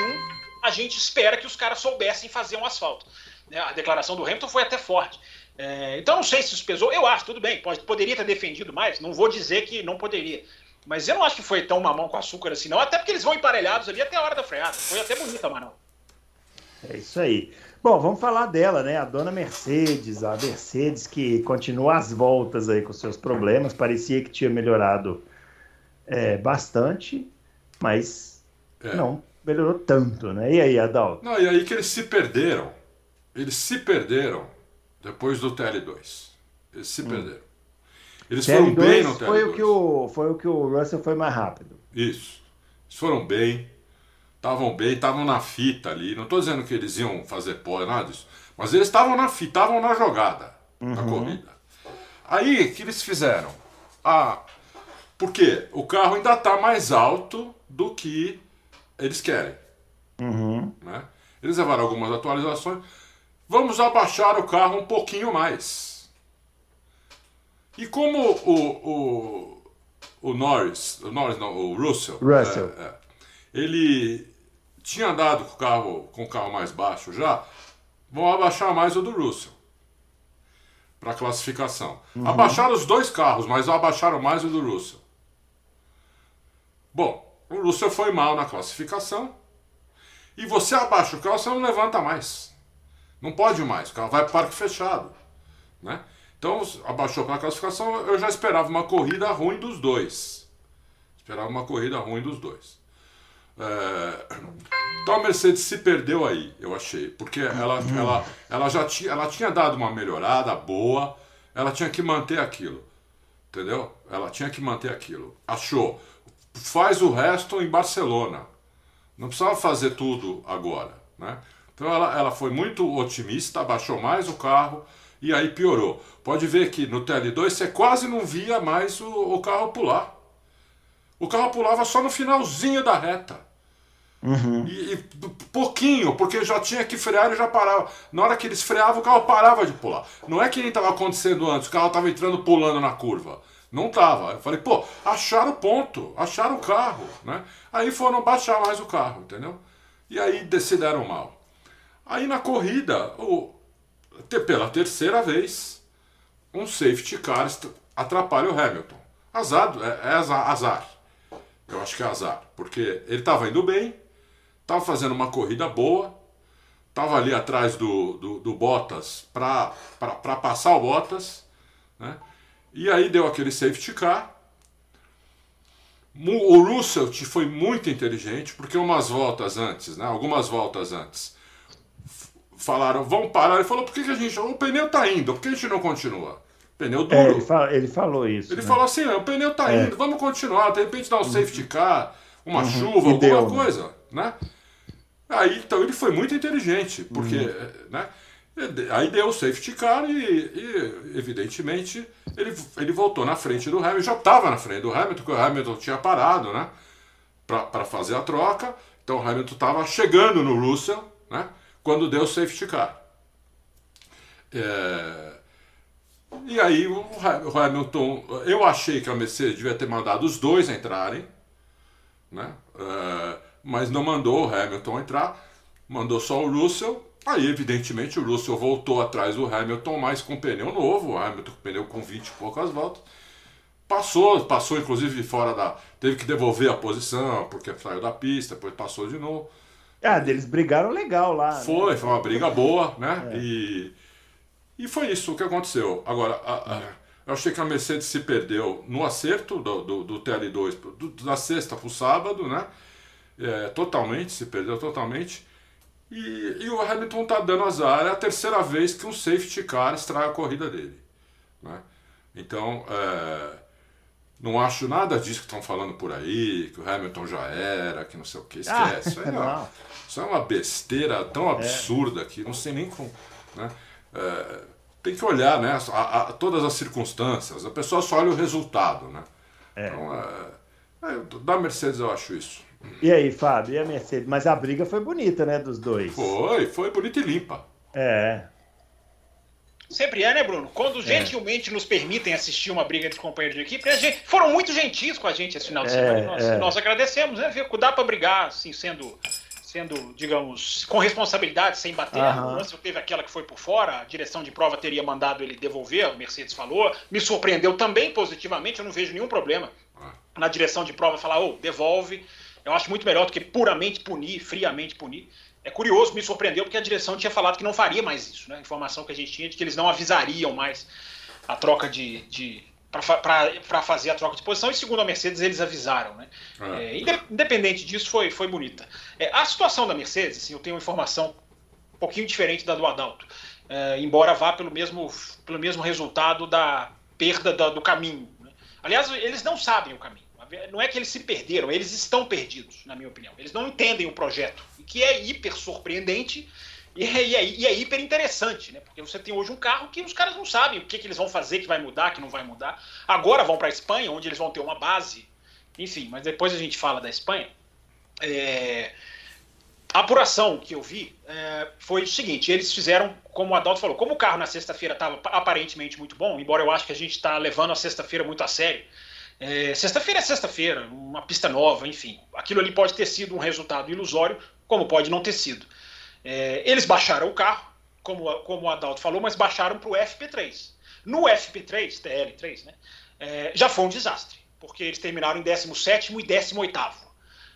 a gente espera que os caras soubessem fazer um asfalto. Né, a declaração do Hamilton foi até forte. É, então, não sei se isso pesou. Eu acho, tudo bem, pode, poderia ter defendido mais, não vou dizer que não poderia. Mas eu não acho que foi tão mamão com açúcar assim, não. Até porque eles vão emparelhados ali até a hora da freada. Foi até bonita, Manão. É isso aí. Bom, vamos falar dela, né? A dona Mercedes, a Mercedes que continua às voltas aí com seus problemas. Parecia que tinha melhorado é, bastante, mas é. não melhorou tanto, né? E aí, Adalto? Não, e aí que eles se perderam. Eles se perderam depois do TL2. Eles se hum. perderam. Eles TL2 foram bem no TL2. Foi o, que o, foi o que o Russell foi mais rápido. Isso. Eles foram bem estavam bem, estavam na fita ali. Não estou dizendo que eles iam fazer pole, nada disso. Mas eles estavam na fita, estavam na jogada uhum. da corrida. Aí, o que eles fizeram? Ah, porque o carro ainda está mais alto do que eles querem. Uhum. Né? Eles levaram algumas atualizações. Vamos abaixar o carro um pouquinho mais. E como o, o, o Norris, o Norris não, o Russell, Russell. É, é, ele tinha andado com o carro, com o carro mais baixo já, vão abaixar mais o do Russell para classificação. Uhum. Abaixaram os dois carros, mas abaixaram mais o do Russell. Bom, o Russell foi mal na classificação. E você abaixa o carro, você não levanta mais. Não pode mais, o carro vai para parque fechado. Né? Então, abaixou para a classificação, eu já esperava uma corrida ruim dos dois. Esperava uma corrida ruim dos dois. É... Então a Mercedes se perdeu aí, eu achei, porque ela, ela, ela já tinha, ela tinha dado uma melhorada boa, ela tinha que manter aquilo, entendeu? Ela tinha que manter aquilo. Achou, faz o resto em Barcelona, não precisava fazer tudo agora, né? Então ela, ela foi muito otimista, abaixou mais o carro e aí piorou. Pode ver que no TL2 você quase não via mais o, o carro pular. O carro pulava só no finalzinho da reta. Uhum. E, e, pouquinho, porque já tinha que frear e já parava. Na hora que eles freavam, o carro parava de pular. Não é que nem estava acontecendo antes, o carro estava entrando pulando na curva. Não tava. Eu falei, pô, acharam o ponto, acharam o carro, né? Aí foram baixar mais o carro, entendeu? E aí decidiram mal. Aí na corrida, o, pela terceira vez, um safety car atrapalha o Hamilton. Azar, é, é azar. Eu acho que é azar, porque ele estava indo bem, estava fazendo uma corrida boa, estava ali atrás do, do, do Bottas para passar o Bottas, né? E aí deu aquele safety car. O Russell foi muito inteligente, porque umas voltas antes, né? algumas voltas antes, falaram, vão parar. Ele falou, por que, que a gente. O pneu está indo, por que a gente não continua? Pneu duro. É, ele, fala, ele, falou isso. Ele né? falou assim: o pneu está é. indo, vamos continuar. De repente dá um safety car, uma uhum. chuva, e alguma deu, né? coisa, né? Aí, então ele foi muito inteligente, porque, uhum. né? Aí deu o safety car e, e, evidentemente, ele, ele voltou na frente do Hamilton. Já estava na frente do Hamilton, porque o Hamilton tinha parado, né? Para fazer a troca. Então o Hamilton estava chegando no Russell, né? Quando deu o safety car. É... E aí o Hamilton. Eu achei que a Mercedes devia ter mandado os dois entrarem né? Uh, mas não mandou o Hamilton entrar, mandou só o Russell. Aí, evidentemente, o Russell voltou atrás do Hamilton, mas com pneu novo, o Hamilton com pneu com 20 e poucas voltas. Passou, passou inclusive fora da. Teve que devolver a posição, porque saiu da pista, depois passou de novo. Ah, eles brigaram legal lá. Né? Foi, né? foi uma briga boa, né? É. E, e foi isso o que aconteceu. Agora, a, a, eu achei que a Mercedes se perdeu no acerto do, do, do TL2 do, da sexta para o sábado, né? É, totalmente, se perdeu totalmente. E, e o Hamilton está dando azar, é a terceira vez que um safety car estraga a corrida dele. Né? Então, é, não acho nada disso que estão falando por aí, que o Hamilton já era, que não sei o que. Esquece. Ah, isso, é uma, isso, é uma, besteira tão é. absurda que não sei nem como. Né? É, tem que olhar né, a, a, todas as circunstâncias. A pessoa só olha o resultado. Né? É. Então, é, é, da Mercedes eu acho isso. E aí, Fábio, e a Mercedes? Mas a briga foi bonita, né, dos dois? Foi, foi bonita e limpa. É. Sempre é, né, Bruno? Quando é. gentilmente nos permitem assistir uma briga de companheiros de equipe, gente, foram muito gentis com a gente esse final de é, semana. Nós, é. nós, agradecemos, né? Dá para brigar, assim, sendo, sendo, digamos, com responsabilidade, sem bater. Uhum. O Russell teve aquela que foi por fora, a direção de prova teria mandado ele devolver, o Mercedes falou. Me surpreendeu também positivamente, eu não vejo nenhum problema ah. na direção de prova falar, ô, oh, devolve. Eu acho muito melhor do que puramente punir, friamente punir. É curioso, me surpreendeu, porque a direção tinha falado que não faria mais isso. Né? A informação que a gente tinha de que eles não avisariam mais a troca de. de para fazer a troca de posição, e segundo a Mercedes, eles avisaram. Né? É. É, independente disso, foi, foi bonita. É, a situação da Mercedes, assim, eu tenho uma informação um pouquinho diferente da do Adalto, é, embora vá pelo mesmo, pelo mesmo resultado da perda da, do caminho. Né? Aliás, eles não sabem o caminho. Não é que eles se perderam, eles estão perdidos, na minha opinião. Eles não entendem o projeto que é hiper surpreendente e é, e é, e é hiper interessante, né? Porque você tem hoje um carro que os caras não sabem o que, que eles vão fazer, que vai mudar, que não vai mudar. Agora vão para a Espanha, onde eles vão ter uma base. Enfim, mas depois a gente fala da Espanha. É... A apuração que eu vi é, foi o seguinte: eles fizeram, como o Adalto falou, como o carro na sexta-feira estava aparentemente muito bom, embora eu acho que a gente está levando a sexta-feira muito a sério. É, sexta-feira é sexta-feira, uma pista nova, enfim. Aquilo ali pode ter sido um resultado ilusório, como pode não ter sido. É, eles baixaram o carro, como, como o Adalto falou, mas baixaram para o FP3. No FP3, TL3, né, é, já foi um desastre, porque eles terminaram em 17 e 18.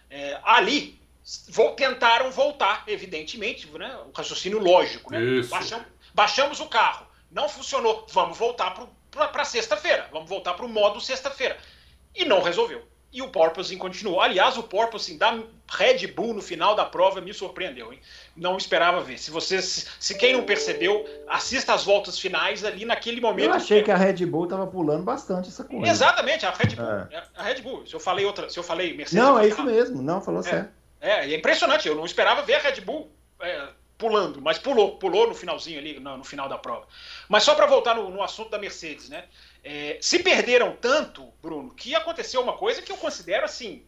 É, ali, vou, tentaram voltar, evidentemente, né, o raciocínio lógico. Né? Baixamos, baixamos o carro, não funcionou, vamos voltar para sexta-feira, vamos voltar para o modo sexta-feira. E não resolveu e o Porpoising continuou. Aliás, o Porpoising da Red Bull no final da prova me surpreendeu, hein? Não esperava ver. Se você, se quem não percebeu, assista as voltas finais ali naquele momento. Eu achei que a Red Bull estava pulando bastante essa coisa. Exatamente, a Red Bull. É. A Red Bull. Se eu falei outra, se eu falei Mercedes. Não, é isso mesmo. Não, falou é, certo. É, é impressionante. Eu não esperava ver a Red Bull é, pulando, mas pulou, pulou no finalzinho ali, no, no final da prova. Mas só para voltar no, no assunto da Mercedes, né? É, se perderam tanto, Bruno, que aconteceu uma coisa que eu considero assim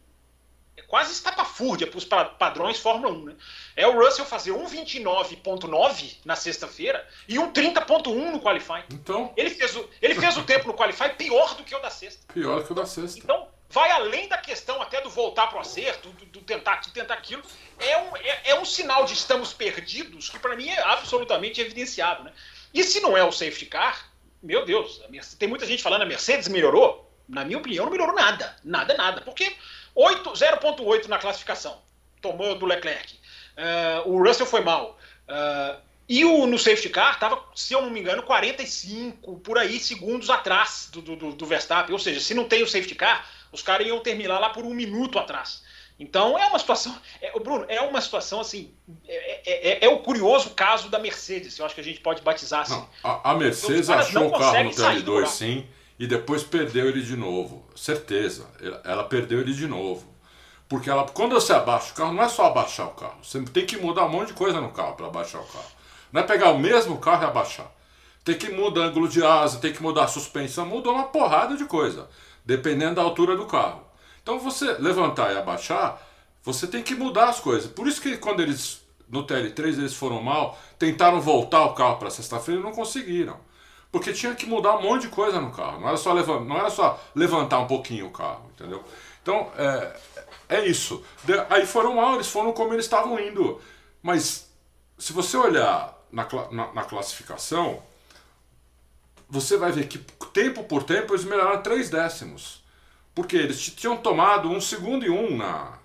quase estapafúrdia para os padrões Fórmula 1. Né? É o Russell fazer um 29.9 na sexta-feira e um 30.1 no Qualify. Então. Ele fez, o, ele fez o tempo no Qualify pior do que o da sexta. Pior que o da sexta. Então, vai além da questão até do voltar para o acerto, do, do, tentar aquilo, tentar aquilo. É um, é, é um sinal de estamos perdidos que para mim é absolutamente evidenciado. Né? E se não é o safety car, meu Deus, tem muita gente falando a Mercedes melhorou. Na minha opinião, não melhorou nada. Nada, nada. Porque 0,8 na classificação. Tomou do Leclerc. Uh, o Russell foi mal. Uh, e o, no safety car estava, se eu não me engano, 45 por aí segundos atrás do, do, do Verstappen. Ou seja, se não tem o safety car, os caras iam terminar lá por um minuto atrás. Então é uma situação, é, Bruno, é uma situação assim, é, é, é, é, o curioso caso da Mercedes, eu acho que a gente pode batizar assim. Não, a, a, Mercedes achou o carro no TL2 sim, e depois perdeu ele de novo, certeza, ela perdeu ele de novo. Porque ela, quando você abaixa o carro, não é só abaixar o carro, você tem que mudar um monte de coisa no carro para abaixar o carro. Não é pegar o mesmo carro e abaixar. Tem que mudar ângulo de asa, tem que mudar a suspensão, muda uma porrada de coisa, dependendo da altura do carro. Então você levantar e abaixar, você tem que mudar as coisas. Por isso que quando eles no TL3 eles foram mal, tentaram voltar o carro para sexta-feira e não conseguiram. Porque tinha que mudar um monte de coisa no carro. Não era só levantar, não era só levantar um pouquinho o carro, entendeu? Então, é, é isso. De, aí foram mal, eles foram como eles estavam indo. Mas se você olhar na, na, na classificação, você vai ver que tempo por tempo eles melhoraram três décimos. Porque eles tinham tomado um segundo e um na,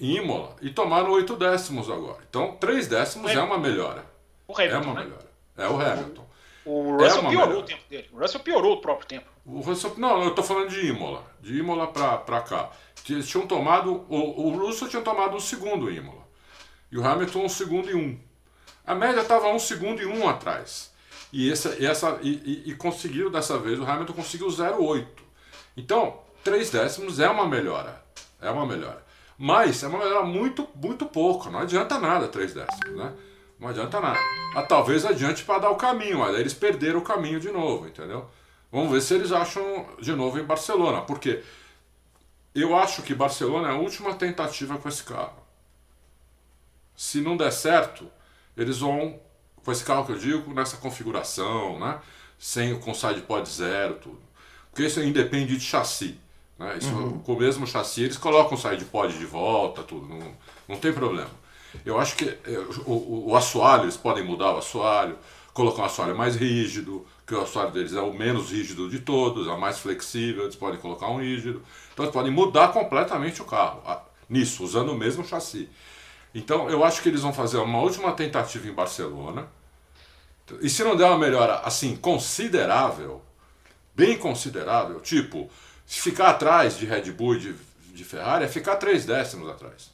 em Imola e tomaram oito décimos agora. Então, três décimos é, é uma melhora. O Hamilton, é uma né? melhora. É o Hamilton. O Russell é piorou melhora. o tempo dele. O Russell piorou o próprio tempo. O Russell, não, eu estou falando de Imola. De Imola para cá. Eles tinham tomado. O, o Russell tinha tomado um segundo em Imola. E o Hamilton um segundo e um. A média estava um segundo e um atrás. E, essa, essa, e, e, e conseguiram dessa vez, o Hamilton conseguiu 0,8. Então, três décimos é uma melhora. É uma melhora. Mas é uma melhora muito, muito pouco. Não adianta nada três décimos, né? Não adianta nada. Ah, talvez adiante para dar o caminho, mas aí eles perderam o caminho de novo, entendeu? Vamos ver se eles acham de novo em Barcelona, porque eu acho que Barcelona é a última tentativa com esse carro. Se não der certo, eles vão, com esse carro que eu digo, nessa configuração, né? Sem, com side pod zero, tudo. Porque isso independe de chassi. Né? Isso, uhum. Com o mesmo chassi, eles colocam o side pod de volta, tudo. Não, não tem problema. Eu acho que é, o, o, o assoalho, eles podem mudar o assoalho, colocar um assoalho mais rígido, que o assoalho deles é o menos rígido de todos, é o mais flexível, eles podem colocar um rígido. Então eles podem mudar completamente o carro, nisso, usando o mesmo chassi. Então eu acho que eles vão fazer uma última tentativa em Barcelona. E se não der uma melhora assim considerável, bem considerável, tipo, se ficar atrás de Red Bull e de, de Ferrari, é ficar três décimos atrás.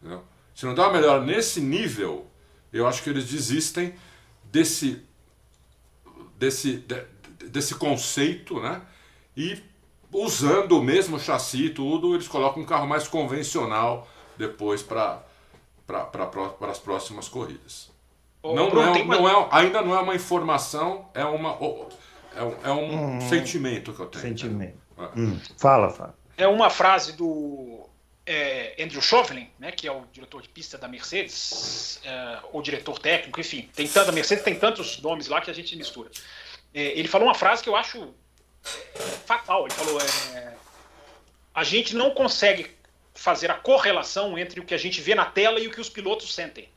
Entendeu? Se não der uma melhora nesse nível, eu acho que eles desistem desse desse, de, desse conceito, né? E usando o mesmo chassi e tudo, eles colocam um carro mais convencional depois para as próximas corridas. não, não, é, não é, ainda não é uma informação, é, uma, é um, é um hum, sentimento que eu tenho. Sentimento. Né? Hum, fala, fala. É uma frase do é, Andrew Chauvelin, né, que é o diretor de pista da Mercedes, é, ou diretor técnico, enfim, tem tanta Mercedes tem tantos nomes lá que a gente mistura. É, ele falou uma frase que eu acho fatal. Ele falou: é, a gente não consegue fazer a correlação entre o que a gente vê na tela e o que os pilotos sentem.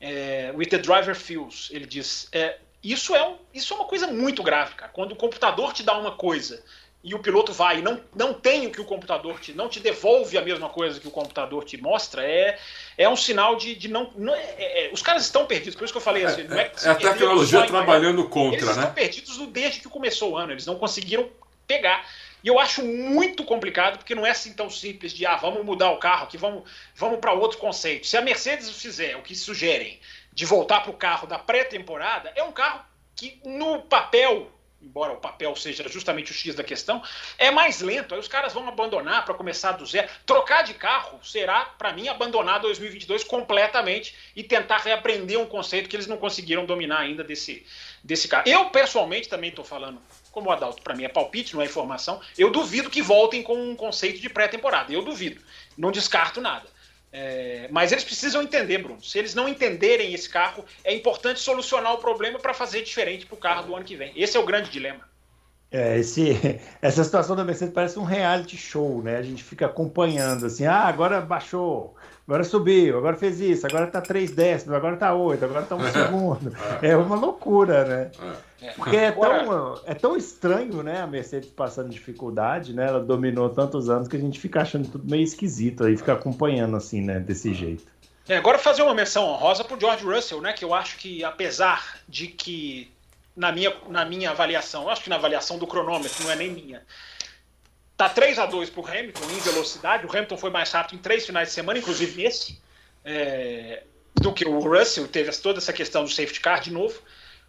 É, with the driver feels, ele diz. É, isso é, um, isso é uma coisa muito grave, cara. Quando o computador te dá uma coisa e o piloto vai e não, não tem o que o computador te não te devolve a mesma coisa que o computador te mostra é, é um sinal de, de não, não é, é, é os caras estão perdidos por isso que eu falei assim, é, é, é a tecnologia trabalhando contra eles né? estão perdidos desde que começou o ano eles não conseguiram pegar. E eu acho muito complicado porque não é assim tão simples de ah vamos mudar o carro aqui vamos vamos para outro conceito. Se a Mercedes fizer o que sugerem de voltar para o carro da pré-temporada é um carro que no papel embora o papel seja justamente o X da questão, é mais lento. Aí os caras vão abandonar para começar do zero. Trocar de carro será, para mim, abandonar 2022 completamente e tentar reaprender um conceito que eles não conseguiram dominar ainda desse, desse carro. Eu, pessoalmente, também estou falando, como o Adalto, para mim é palpite, não é informação. Eu duvido que voltem com um conceito de pré-temporada. Eu duvido. Não descarto nada. É, mas eles precisam entender, Bruno. Se eles não entenderem esse carro, é importante solucionar o problema para fazer diferente para o carro do ano que vem. Esse é o grande dilema. É, esse, essa situação da Mercedes parece um reality show, né? A gente fica acompanhando assim, ah, agora baixou, agora subiu, agora fez isso, agora tá três décimos, agora tá oito, agora tá um segundo. É uma loucura, né? É. Porque é tão, é tão estranho, né? A Mercedes passando dificuldade, né? Ela dominou tantos anos que a gente fica achando tudo meio esquisito aí, fica acompanhando assim, né? Desse jeito. É, agora fazer uma menção honrosa pro George Russell, né? Que eu acho que, apesar de que na minha, na minha avaliação, acho que na avaliação do cronômetro, não é nem minha. Tá 3 a 2 para o Hamilton em velocidade. O Hamilton foi mais rápido em três finais de semana, inclusive esse, é, do que o Russell. Teve toda essa questão do safety car de novo.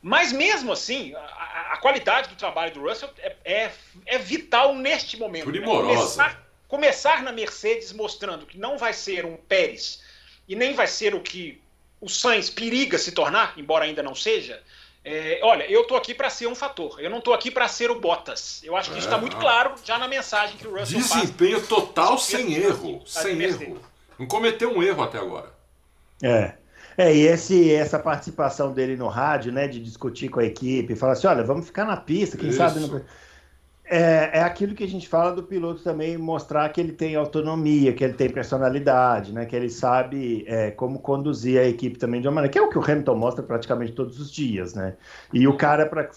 Mas mesmo assim, a, a qualidade do trabalho do Russell é, é, é vital neste momento. Né? Começar, começar na Mercedes mostrando que não vai ser um Pérez e nem vai ser o que o Sainz periga se tornar, embora ainda não seja, é, olha, eu tô aqui para ser um fator. Eu não tô aqui para ser o Bottas. Eu acho que isso está é, muito claro já na mensagem que o Russell Desempenho faz. total sem erro, sem erro. Não cometeu um erro até agora. É. É, e esse, essa participação dele no rádio, né, de discutir com a equipe, falar assim, olha, vamos ficar na pista, quem isso. sabe... No é, é aquilo que a gente fala do piloto também mostrar que ele tem autonomia, que ele tem personalidade, né? Que ele sabe é, como conduzir a equipe também de uma maneira, que é o que o Hamilton mostra praticamente todos os dias, né? E o cara para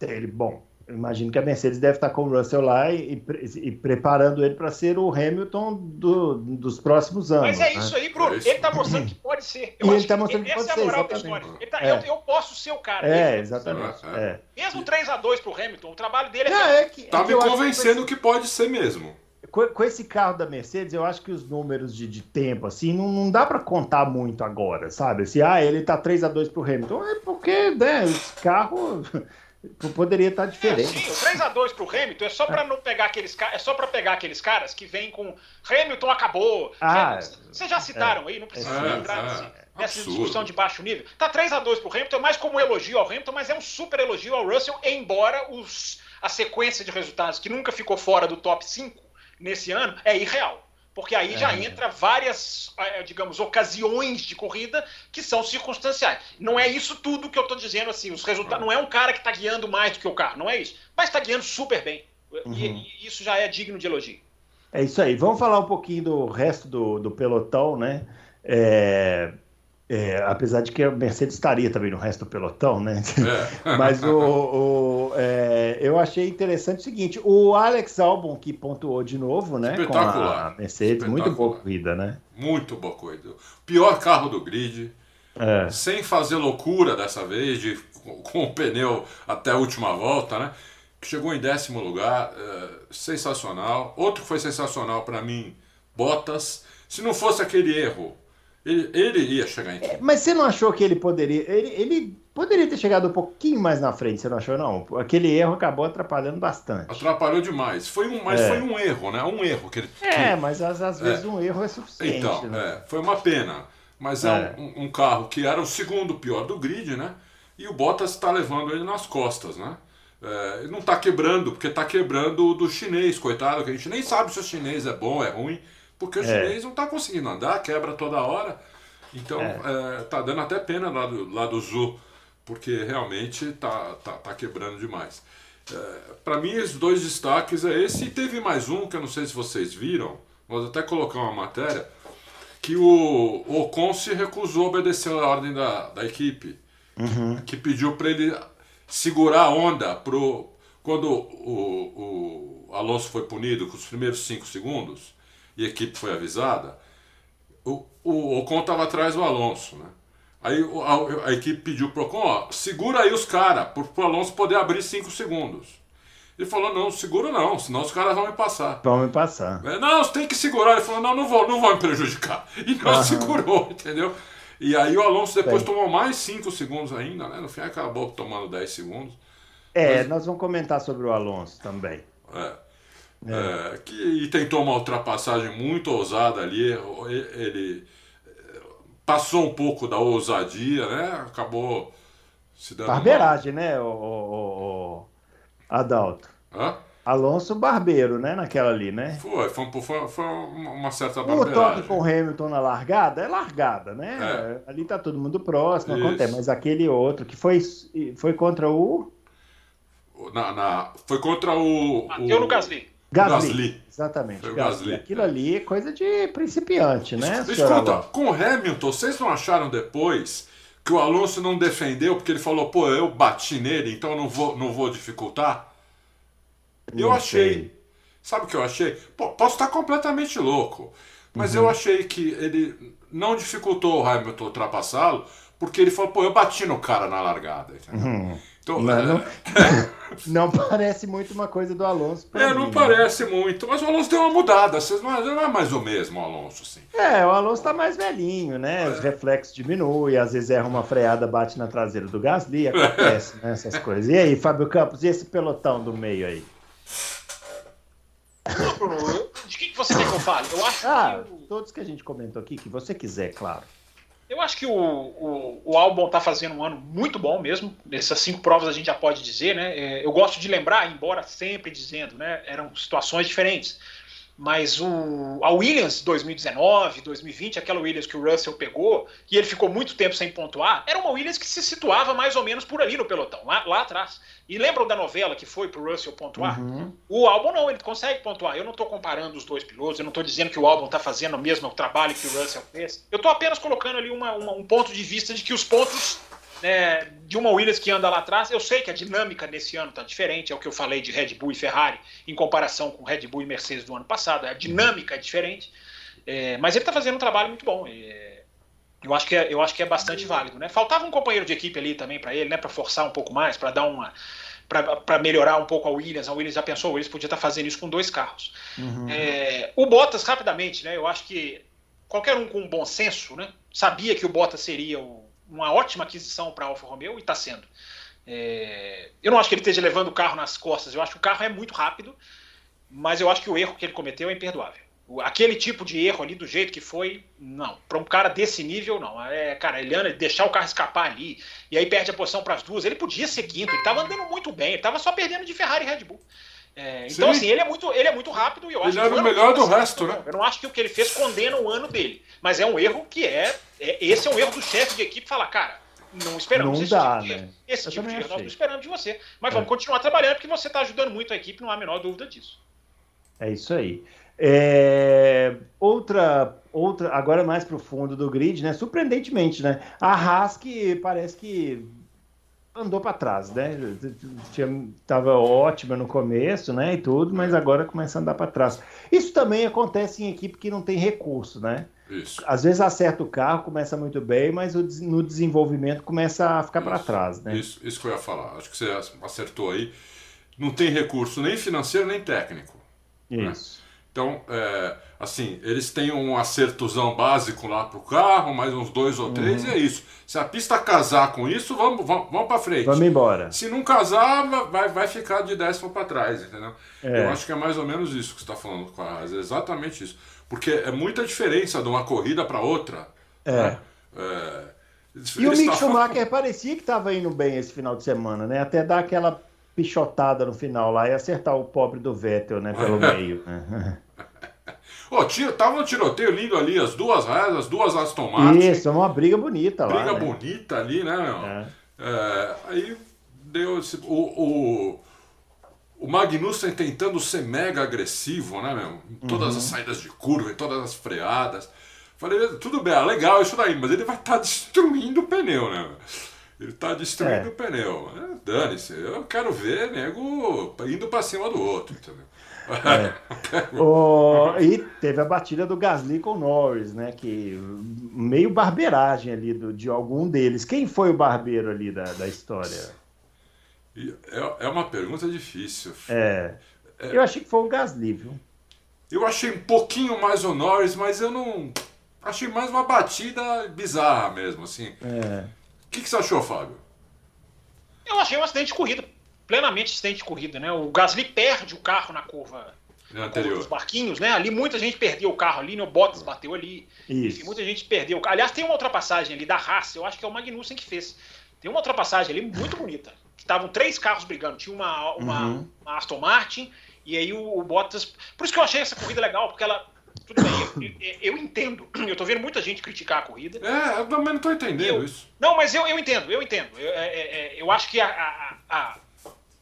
ele, bom, imagino que a Mercedes deve estar com o Russell lá e, e, e preparando ele para ser o Hamilton do, dos próximos anos. Mas é né? isso aí, Bruno. É isso. Ele está mostrando que pode ser. Eu e ele está mostrando que, pode ser. Exatamente. Tá, é. eu, eu, posso ser o cara. É, exatamente. É. Mesmo 3x2 para o Hamilton, o trabalho dele é. É que, tá me convencendo que, que pode ser mesmo. Com, esse carro da Mercedes, eu acho que os números de, de tempo, assim, não, não dá para contar muito agora, sabe? Assim, ah, ele tá 3 a 2 pro Hamilton. É porque, né, esse carro poderia estar diferente. É, sim, o 3 a 2 pro Hamilton é só para não pegar aqueles é só para pegar aqueles caras que vêm com Hamilton acabou. Ah, vocês já citaram é, aí, não precisa é, entrar é, assim, nessa discussão de baixo nível. Tá 3 a 2 pro Hamilton, é mais como um elogio ao Hamilton, mas é um super elogio ao Russell, embora os a sequência de resultados que nunca ficou fora do top 5 nesse ano é irreal. Porque aí é. já entra várias, eh, digamos, ocasiões de corrida que são circunstanciais. Não é isso tudo que eu estou dizendo assim. Os resultados não é um cara que está guiando mais do que o carro, não é isso. Mas está guiando super bem. Uhum. E, e, isso já é digno de elogio. É isso aí. Vamos falar um pouquinho do resto do, do pelotão, né? É, é, apesar de que a Mercedes estaria também no resto do pelotão, né? É. Mas o, o é, eu achei interessante o seguinte: o Alex Albon, que pontuou de novo, né? Com a Mercedes, muito boa corrida, né? Muito boa corrida. Pior carro do grid. É. Sem fazer loucura dessa vez, de, com o pneu até a última volta, né? Chegou em décimo lugar, é, sensacional. Outro que foi sensacional para mim, Bottas. Se não fosse aquele erro ele, ele ia chegar em é, Mas você não achou que ele poderia. Ele, ele poderia ter chegado um pouquinho mais na frente, você não achou, não? Aquele erro acabou atrapalhando bastante. Atrapalhou demais. Foi um, mas é. foi um erro, né? Um erro que ele. É, mas às, às vezes é. um erro é suficiente. Então, né? é, foi uma pena. Mas é, é. Um, um, carro que era o segundo pior do grid, né? E o Bottas está levando ele nas costas, né? É, não está quebrando, porque está quebrando do chinês, coitado, que a gente nem sabe se o chinês é bom, é ruim. Porque o é. chinês não está conseguindo andar, quebra toda hora. Então é. É, tá dando até pena lá do, lá do Zu, porque realmente tá, tá, tá quebrando demais. É, Para mim, os dois destaques é esse. E teve mais um que eu não sei se vocês viram, vou até colocar uma matéria, que o, Ocon se recusou a obedecer a ordem da, da equipe, uhum. que, que, pediu para ele segurar a onda pro, quando o, o Alonso foi punido com os primeiros cinco segundos e a equipe foi avisada, o, o Ocon estava atrás do Alonso, né? Aí a, a equipe pediu pro Ocon, ó, segura aí os caras, para o Alonso poder abrir 5 segundos. Ele falou, não, segura não, senão os caras vão me passar. Vão me passar. É, não, você tem que segurar. Ele falou, não, não vou, não vou me prejudicar. E não segurou, entendeu? E aí o Alonso depois tomou mais 5 segundos ainda, né? No fim acabou tomando 10 segundos. É, Mas... nós vamos comentar sobre o Alonso também. É. É. que, e tentou uma ultrapassagem muito ousada ali. Ele passou um pouco da ousadia, né? Acabou se dando. Barbeiragem, uma... né, o, o, o, Adalto? Hã? Alonso Barbeiro, né, naquela ali, né? Foi, foi, foi, foi uma certa barbeiragem. O toque com o Hamilton na largada é largada, né? É. Ali tá todo mundo próximo, Isso. acontece. Mas aquele outro que foi, foi contra o... Na, na, foi contra o... Bateu o... no Gasly. Gasly. Gasly. Exatamente. Gasly. Gasly. Aquilo ali é coisa de principiante, né? Escuta, com o Hamilton, vocês não acharam depois que o Alonso não defendeu porque ele falou, pô, eu bati nele, então eu não vou, não vou dificultar? Não eu achei. Sei. Sabe o que eu achei? Pô, posso estar completamente louco, mas uhum. eu achei que ele não dificultou o Hamilton ultrapassá-lo porque ele falou, pô, eu bati no cara na largada. Uhum. Então, não, é... não, não, parece muito uma coisa do Alonso. É, mim, não né? parece muito, mas o Alonso deu uma mudada. Não é mais o mesmo, Alonso, assim. É, o Alonso tá mais velhinho, né? É. Os reflexos diminuem, às vezes erra uma freada, bate na traseira do Gasly, acontece, né? Essas coisas. E aí, Fábio Campos, e esse pelotão do meio aí? De que, que você quer que eu fale? Eu acho ah, que... todos que a gente comentou aqui, que você quiser, claro. Eu acho que o, o, o Albon está fazendo um ano muito bom mesmo. Nessas cinco provas a gente já pode dizer, né? É, eu gosto de lembrar, embora sempre dizendo, né? Eram situações diferentes. Mas o, a Williams 2019, 2020, aquela Williams que o Russell pegou, e ele ficou muito tempo sem pontuar, era uma Williams que se situava mais ou menos por ali no pelotão, lá, lá atrás. E lembram da novela que foi pro Russell pontuar? Uhum. O Albon não, ele consegue pontuar. Eu não estou comparando os dois pilotos, eu não estou dizendo que o Albon está fazendo o mesmo trabalho que o Russell fez. Eu estou apenas colocando ali uma, uma, um ponto de vista de que os pontos né, de uma Williams que anda lá atrás. Eu sei que a dinâmica nesse ano está diferente, é o que eu falei de Red Bull e Ferrari, em comparação com Red Bull e Mercedes do ano passado. A dinâmica é diferente, é, mas ele está fazendo um trabalho muito bom. É, eu acho, que é, eu acho que é bastante válido. Né? Faltava um companheiro de equipe ali também para ele, né, para forçar um pouco mais, para dar uma para melhorar um pouco a Williams. A Williams já pensou, o Williams podia estar tá fazendo isso com dois carros. Uhum. É, o Bottas, rapidamente, né? Eu acho que qualquer um com bom senso, né? Sabia que o Bottas seria o, uma ótima aquisição para Alfa Romeo e está sendo. É, eu não acho que ele esteja levando o carro nas costas. Eu acho que o carro é muito rápido, mas eu acho que o erro que ele cometeu é imperdoável. Aquele tipo de erro ali, do jeito que foi, não. Para um cara desse nível, não. É, cara, ele anda, deixar o carro escapar ali, e aí perde a posição para as duas. Ele podia ser quinto, ele estava andando muito bem, ele estava só perdendo de Ferrari e Red Bull. É, então, Sim. assim, ele é muito, ele é muito rápido e eu ele acho que. Ele é o melhor do resto, né? Eu não acho que o que ele fez condena o ano dele. Mas é um erro que é. é esse é um erro do chefe de equipe falar, cara, não esperamos não esse dá, tipo de, né? esse tipo de erro, nós não esperamos de você. Mas é. vamos continuar trabalhando porque você está ajudando muito a equipe, não há a menor dúvida disso. É isso aí. É, outra, outra, agora mais para o fundo do grid, né? Surpreendentemente, né? A Haas que parece que andou para trás, né? Tinha, tava ótima no começo, né? E tudo, mas agora começa a andar para trás. Isso também acontece em equipe que não tem recurso, né? Isso. Às vezes acerta o carro, começa muito bem, mas no desenvolvimento começa a ficar para trás, né? Isso, isso que eu ia falar. Acho que você acertou aí. Não tem recurso nem financeiro nem técnico. Né? Isso. Né? Então, é, assim, eles têm um acertozão básico lá pro carro, mais uns dois ou três, uhum. e é isso. Se a pista casar com isso, vamos, vamos, vamos para frente. Vamos embora. Se não casar, vai, vai ficar de décimo para trás, entendeu? É. Eu acho que é mais ou menos isso que você está falando com a é exatamente isso. Porque é muita diferença de uma corrida para outra. É. Né? é e o Mick Schumacher parecia que estava indo bem esse final de semana, né? Até dar aquela pichotada no final lá e acertar o pobre do Vettel, né? Pelo meio. Oh, tava um tiroteio lindo ali, as duas as duas Aston Martin. Isso, é uma briga bonita briga lá. Briga né? bonita ali, né, meu? É. É, aí deu esse, o, o, o Magnussen tentando ser mega agressivo, né, meu? Em todas uhum. as saídas de curva, em todas as freadas. Falei, tudo bem, é legal isso daí, mas ele vai estar tá destruindo o pneu, né? Ele está destruindo é. o pneu. É, Dane-se, eu quero ver nego indo para cima do outro, entendeu? É. o, e teve a batida do Gasly com o Norris, né? Que meio barbeiragem ali do, de algum deles. Quem foi o barbeiro ali da, da história? É, é uma pergunta difícil. É. é. Eu achei que foi o Gasly, viu? Eu achei um pouquinho mais o Norris, mas eu não. Achei mais uma batida bizarra mesmo, assim. É. O que, que você achou, Fábio? Eu achei um acidente de corrida plenamente assistente de corrida, né? O Gasly perde o carro na curva anterior. dos barquinhos, né? Ali muita gente perdeu o carro ali, né? O Bottas bateu ali. Isso. muita gente perdeu. Aliás, tem uma ultrapassagem ali da Haas, eu acho que é o Magnussen que fez. Tem uma ultrapassagem ali muito bonita. Estavam três carros brigando. Tinha uma, uma, uhum. uma Aston Martin e aí o, o, Bottas. Por isso que eu achei essa corrida legal, porque ela. Tudo bem, eu, eu, entendo. Eu tô vendo muita gente criticar a corrida. É, eu também não tô entendendo eu, isso. Não, mas eu, eu entendo, eu entendo. Eu, é, é, é eu acho que a, a, a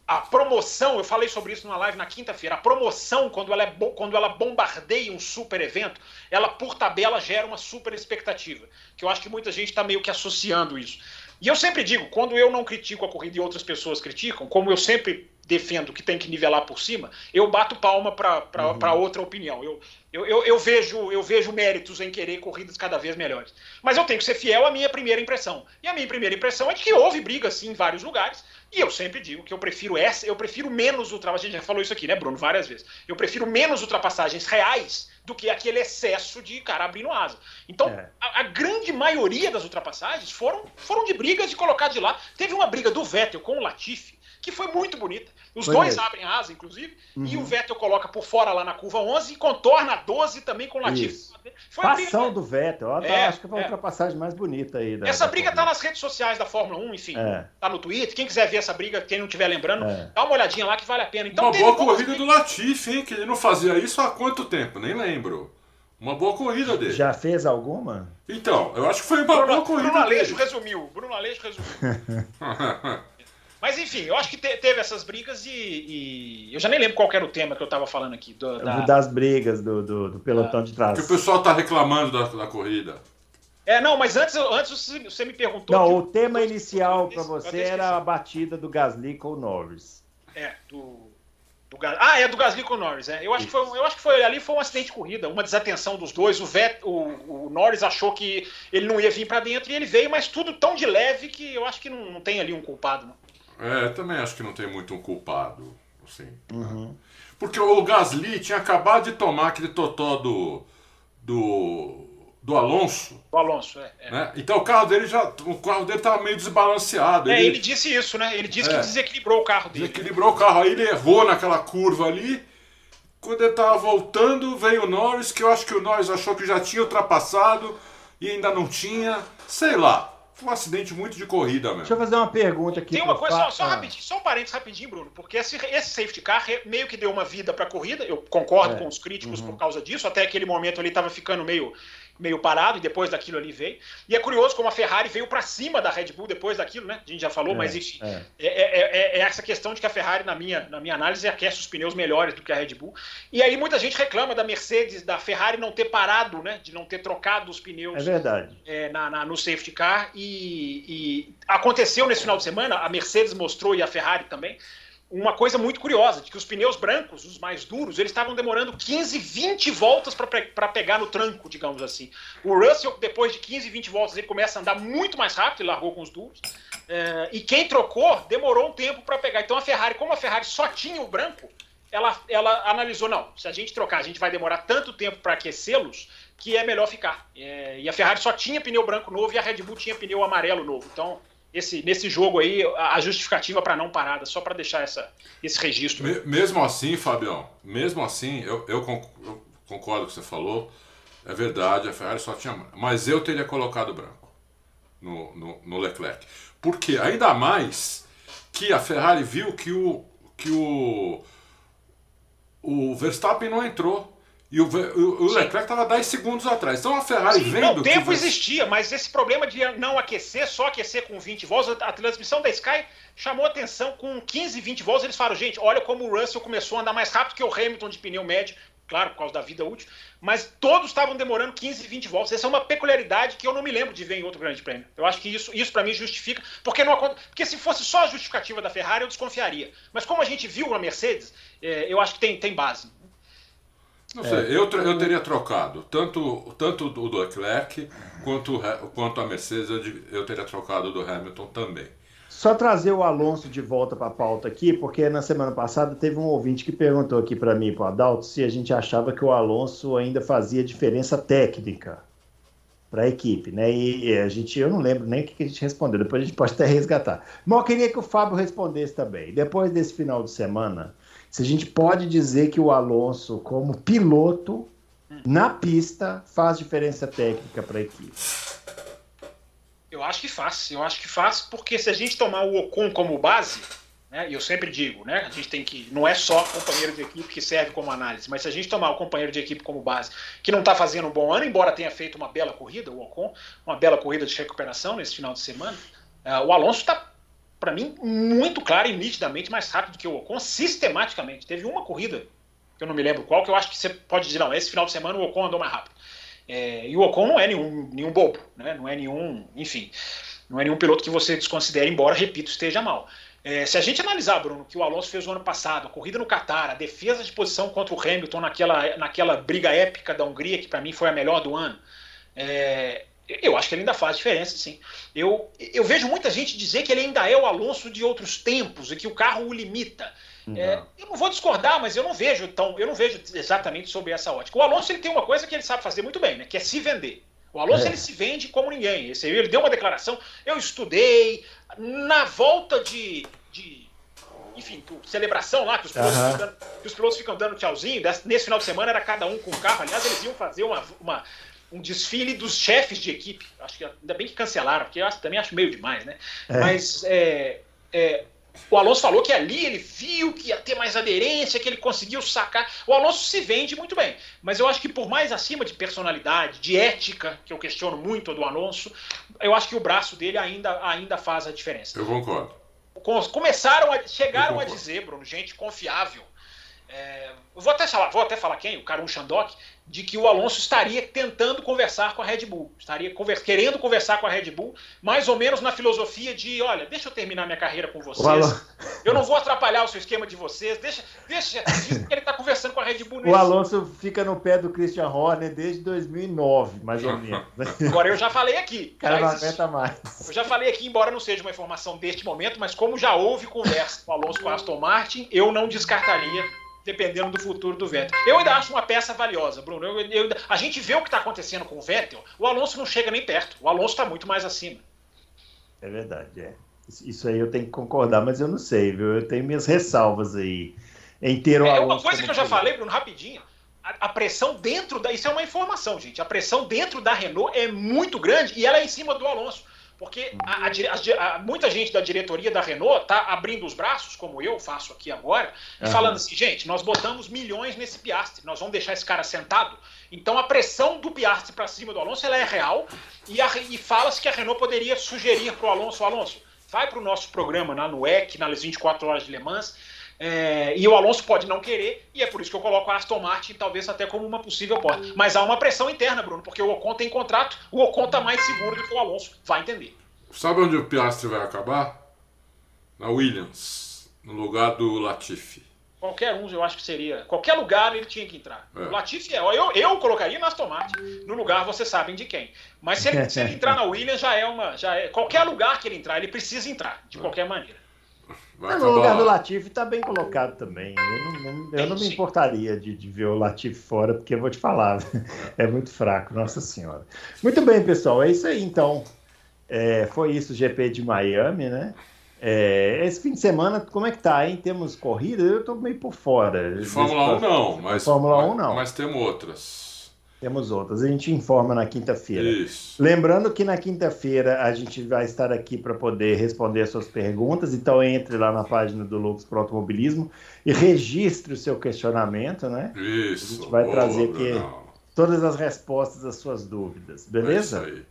a promoção, eu falei sobre isso numa live na quinta-feira, a promoção, quando ela, é quando ela bombardeia um super evento, ela por tabela gera uma super expectativa. Que eu acho que muita gente está meio que associando isso. E eu sempre digo, quando eu não critico a corrida e outras pessoas criticam, como eu sempre defendo que tem que nivelar por cima, eu bato palma para uhum. outra opinião. Eu, eu, eu, eu, vejo, eu vejo méritos em querer corridas cada vez melhores. Mas eu tenho que ser fiel à minha primeira impressão. E a minha primeira impressão é de que houve briga, sim, em vários lugares. E eu sempre digo que eu prefiro essa, eu prefiro menos ultrapassagens. A gente já falou isso aqui, né, Bruno, várias vezes. Eu prefiro menos ultrapassagens reais do que aquele excesso de cara abrindo asa. Então, é. a, a, grande maioria das ultrapassagens foram, foram de brigas de colocar de lá. Teve uma briga do Vettel com o Latifi, que foi muito bonita. Os foi dois mesmo. abrem asa, inclusive, uhum. e o Vettel coloca por fora lá na curva 11 e contorna a 12 também com o Latifi. Foi Passão briga... do Vettel, ó, é, acho que foi a é. ultrapassagem mais bonita aí. Da, essa da briga tá nas redes sociais da Fórmula 1, enfim, é. tá no Twitter. Quem quiser ver essa briga, quem não estiver lembrando, é. dá uma olhadinha lá que vale a pena. Então, uma boa corrida do Latifi, hein, que ele não fazia isso há quanto tempo? Nem lembro. Uma boa corrida dele. Já fez alguma? Então, eu acho que foi uma Bruno, boa corrida. Bruno Aleixo dele. resumiu. Bruno Aleixo resumiu. Mas enfim, eu acho que te, teve essas brigas e, e, Eu já nem lembro qual era o tema que eu estava falando aqui. Do, da... Das brigas do, do, do pelotão de trás. Que o pessoal está reclamando da, da corrida. É, não, mas antes, antes você me perguntou. Não, o tema inicial para você era a batida do Gasly com o Norris. É, do. do ah, é do Gasly com o Norris, é. Eu acho, que foi, eu acho que foi ali foi um acidente de corrida, uma desatenção dos dois. O, Vet, o, o Norris achou que ele não ia vir para dentro e ele veio, mas tudo tão de leve que eu acho que não, não tem ali um culpado. Não. É, também acho que não tem muito um culpado. Assim, uhum. Porque o Gasly tinha acabado de tomar aquele totó do. do do Alonso. Do Alonso, é. é. Né? Então o carro dele já. O carro dele estava meio desbalanceado. É, ele, ele disse isso, né? Ele disse é, que desequilibrou o carro dele. Desequilibrou o carro. Aí ele errou naquela curva ali. Quando ele estava voltando, veio o Norris, que eu acho que o Norris achou que já tinha ultrapassado e ainda não tinha. Sei lá. Foi um acidente muito de corrida mesmo. Deixa eu fazer uma pergunta aqui. Tem uma coisa, só, só ah. rapidinho, só um parênteses rapidinho, Bruno, porque esse, esse safety car meio que deu uma vida para a corrida. Eu concordo é. com os críticos uhum. por causa disso. Até aquele momento ele estava ficando meio meio parado e depois daquilo ali veio. E é curioso como a Ferrari veio para cima da Red Bull depois daquilo, né? A gente já falou, é, mas enfim. É. É, é. é, essa questão de que a Ferrari, na minha, na minha análise, aquece os pneus melhores do que a Red Bull. E aí muita gente reclama da Mercedes, da Ferrari não ter parado, né? De não ter trocado os pneus. É verdade. Na, na, no safety car. E, e aconteceu nesse final de semana, a Mercedes mostrou e a Ferrari também uma coisa muito curiosa, de que os pneus brancos, os mais duros, eles estavam demorando 15, 20 voltas para pegar no tranco, digamos assim. O Russell, depois de 15, 20 voltas, ele começa a andar muito mais rápido, ele largou com os duros. É, e quem trocou demorou um tempo para pegar. Então a Ferrari, como a Ferrari só tinha o branco, ela, ela analisou, não, se a gente trocar, a gente vai demorar tanto tempo para aquecê-los que é melhor ficar. É, e a Ferrari só tinha pneu branco novo e a Red Bull tinha pneu amarelo novo. Então esse, nesse jogo aí a justificativa para não parada, só para deixar essa, esse registro. Mesmo assim, Fabião, mesmo assim, eu, eu, concordo com o que você falou, é verdade, a Ferrari só tinha. Mas eu teria colocado branco no, no, no Leclerc. Porque ainda mais que a Ferrari viu que o, que o, o Verstappen não entrou. E o, o, o Leclerc estava 10 segundos atrás. Então a Ferrari Sim, vendo. Não, o tempo existia, mas esse problema de não aquecer, só aquecer com 20 volts, a transmissão da Sky chamou atenção com 15, 20 volts. Eles falaram, gente, olha como o Russell começou a andar mais rápido que o Hamilton de pneu médio, claro, por causa da vida útil, mas todos estavam demorando 15, 20 volts. Essa é uma peculiaridade que eu não me lembro de ver em outro grande prêmio. Eu acho que isso, isso para mim justifica, porque não porque se fosse só a justificativa da Ferrari, eu desconfiaria. Mas como a gente viu na Mercedes, é, eu acho que tem, tem base. Não sei, é. eu, eu teria trocado tanto, tanto o Leclerc quanto, quanto a Mercedes, eu, eu teria trocado do Hamilton também. Só trazer o Alonso de volta para a pauta aqui, porque na semana passada teve um ouvinte que perguntou aqui para mim, para o Adalto, se a gente achava que o Alonso ainda fazia diferença técnica para a equipe, né? E a gente, eu não lembro nem o que a gente respondeu, depois a gente pode até resgatar. Mas eu queria que o Fábio respondesse também. Depois desse final de semana, se a gente pode dizer que o Alonso, como piloto, na pista, faz diferença técnica para a equipe. Eu acho que faz. Eu acho que faz, porque se a gente tomar o Ocon como base, né, eu sempre digo, né, a gente tem que. Não é só companheiro de equipe que serve como análise, mas se a gente tomar o companheiro de equipe como base, que não está fazendo um bom ano, embora tenha feito uma bela corrida, o Ocon, uma bela corrida de recuperação nesse final de semana, uh, o Alonso está para mim, muito claro e nitidamente mais rápido que o Ocon, sistematicamente. Teve uma corrida, que eu não me lembro qual, que eu acho que você pode dizer, não, esse final de semana o Ocon andou mais rápido. É, e o Ocon não é nenhum, nenhum bobo, né? não é nenhum, enfim, não é nenhum piloto que você desconsidere, embora, repito, esteja mal. É, se a gente analisar, Bruno, que o Alonso fez o ano passado, a corrida no Qatar, a defesa de posição contra o Hamilton naquela, naquela briga épica da Hungria, que para mim foi a melhor do ano, é, eu acho que ele ainda faz diferença, sim. Eu, eu vejo muita gente dizer que ele ainda é o Alonso de outros tempos e que o carro o limita. Não. É, eu não vou discordar, mas eu não vejo tão, eu não vejo exatamente sobre essa ótica. O Alonso ele tem uma coisa que ele sabe fazer muito bem, né? Que é se vender. O Alonso é. ele se vende como ninguém. Esse, ele deu uma declaração. Eu estudei na volta de, de enfim, celebração lá que os, pilotos uhum. ficam, que os pilotos ficam dando tchauzinho. Nesse final de semana era cada um com um carro. Aliás, eles iam fazer uma, uma um desfile dos chefes de equipe. Acho que ainda bem que cancelaram, porque eu também acho meio demais, né? É. Mas é, é, o Alonso falou que ali ele viu que ia ter mais aderência, que ele conseguiu sacar. O Alonso se vende muito bem, mas eu acho que por mais acima de personalidade, de ética, que eu questiono muito do Alonso, eu acho que o braço dele ainda, ainda faz a diferença. Eu concordo. Começaram a, chegaram a dizer, Bruno, gente confiável, É, vou até falar, vou até falar quem, o Karun Shandok, de que o Alonso estaria tentando conversar com a Red Bull, estaria conver querendo conversar com a Red Bull, mais ou menos na filosofia de, olha, deixa eu terminar minha carreira com vocês, eu não vou atrapalhar o seu esquema de vocês, deixa, deixa, ele está conversando com a Red Bull. Nesse... O Alonso fica no pé do Christian Horner desde 2009, mais ou menos. Agora eu já falei aqui, cara não aguenta mais. Eu já falei aqui, embora não seja uma informação deste momento, mas como já houve conversa com o Alonso com a Aston Martin, eu não descartaria dependendo do futuro do Vettel. Eu ainda acho uma peça valiosa, Bruno. Eu, eu, a gente vê o que está acontecendo com o Vettel, o Alonso não chega nem perto. O Alonso está muito mais acima. É verdade, é. Isso aí eu tenho que concordar, mas eu não sei, viu? Eu tenho minhas ressalvas aí. Em ter o é uma coisa que eu já falei, Bruno, rapidinho. A, a, pressão dentro da. Isso é uma informação, gente. A pressão dentro da Renault é muito grande e ela é em cima do Alonso. Porque a, a, a, muita gente da diretoria da Renault está abrindo os braços, como eu faço aqui agora, e uhum. falando assim, gente, nós botamos milhões nesse Piastre, nós vamos deixar esse cara sentado. Então a pressão do Piastre para cima do Alonso ela é real e, e fala-se que a Renault poderia sugerir para o Alonso, Alonso, vai para o nosso programa na no EC, nas 24 horas de Le Mans, é, e o Alonso pode não querer, e é por isso que eu coloco a Aston Martin talvez até como uma possível porta. Mas há uma pressão interna, Bruno, porque o Ocon tem contrato, o Ocon está mais seguro do que o Alonso, vai entender. Sabe onde o Piastri vai acabar? Na Williams, no lugar do Latifi. Qualquer um, eu acho que seria. Qualquer lugar ele tinha que entrar. É. O Latifi é. Eu, eu colocaria na Aston Martin. No lugar, vocês sabem de quem. Mas se ele, se ele entrar na Williams, já é uma. Já é, qualquer lugar que ele entrar, ele precisa entrar, de é. qualquer maneira. Vai no lugar do Latifi está bem colocado também. Eu não, não eu não me importaria de, de, ver o Latifi fora, porque eu vou te falar, é muito fraco, nossa senhora. Muito bem, pessoal, é isso aí então. É, foi isso o GP de Miami, né? É, esse fim de semana, como é que tá, hein? Temos corrida? Eu estou meio por fora. Fórmula 1 não, mas, Fórmula 1 não. mas temos outras. Temos outras. A gente informa na quinta-feira. Lembrando que na quinta-feira a gente vai estar aqui para poder responder as suas perguntas. Então entre lá na página do Lux Pro Automobilismo e registre o seu questionamento, né? Isso. A gente vai Boa, trazer aqui não. todas as respostas às suas dúvidas. Beleza? É isso aí.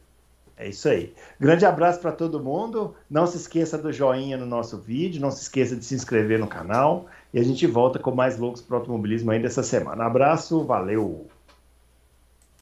É isso aí. Grande abraço para todo mundo. Não se esqueça do joinha no nosso vídeo. Não se esqueça de se inscrever no canal. E a gente volta com mais loucos para o automobilismo ainda essa semana. Abraço, valeu!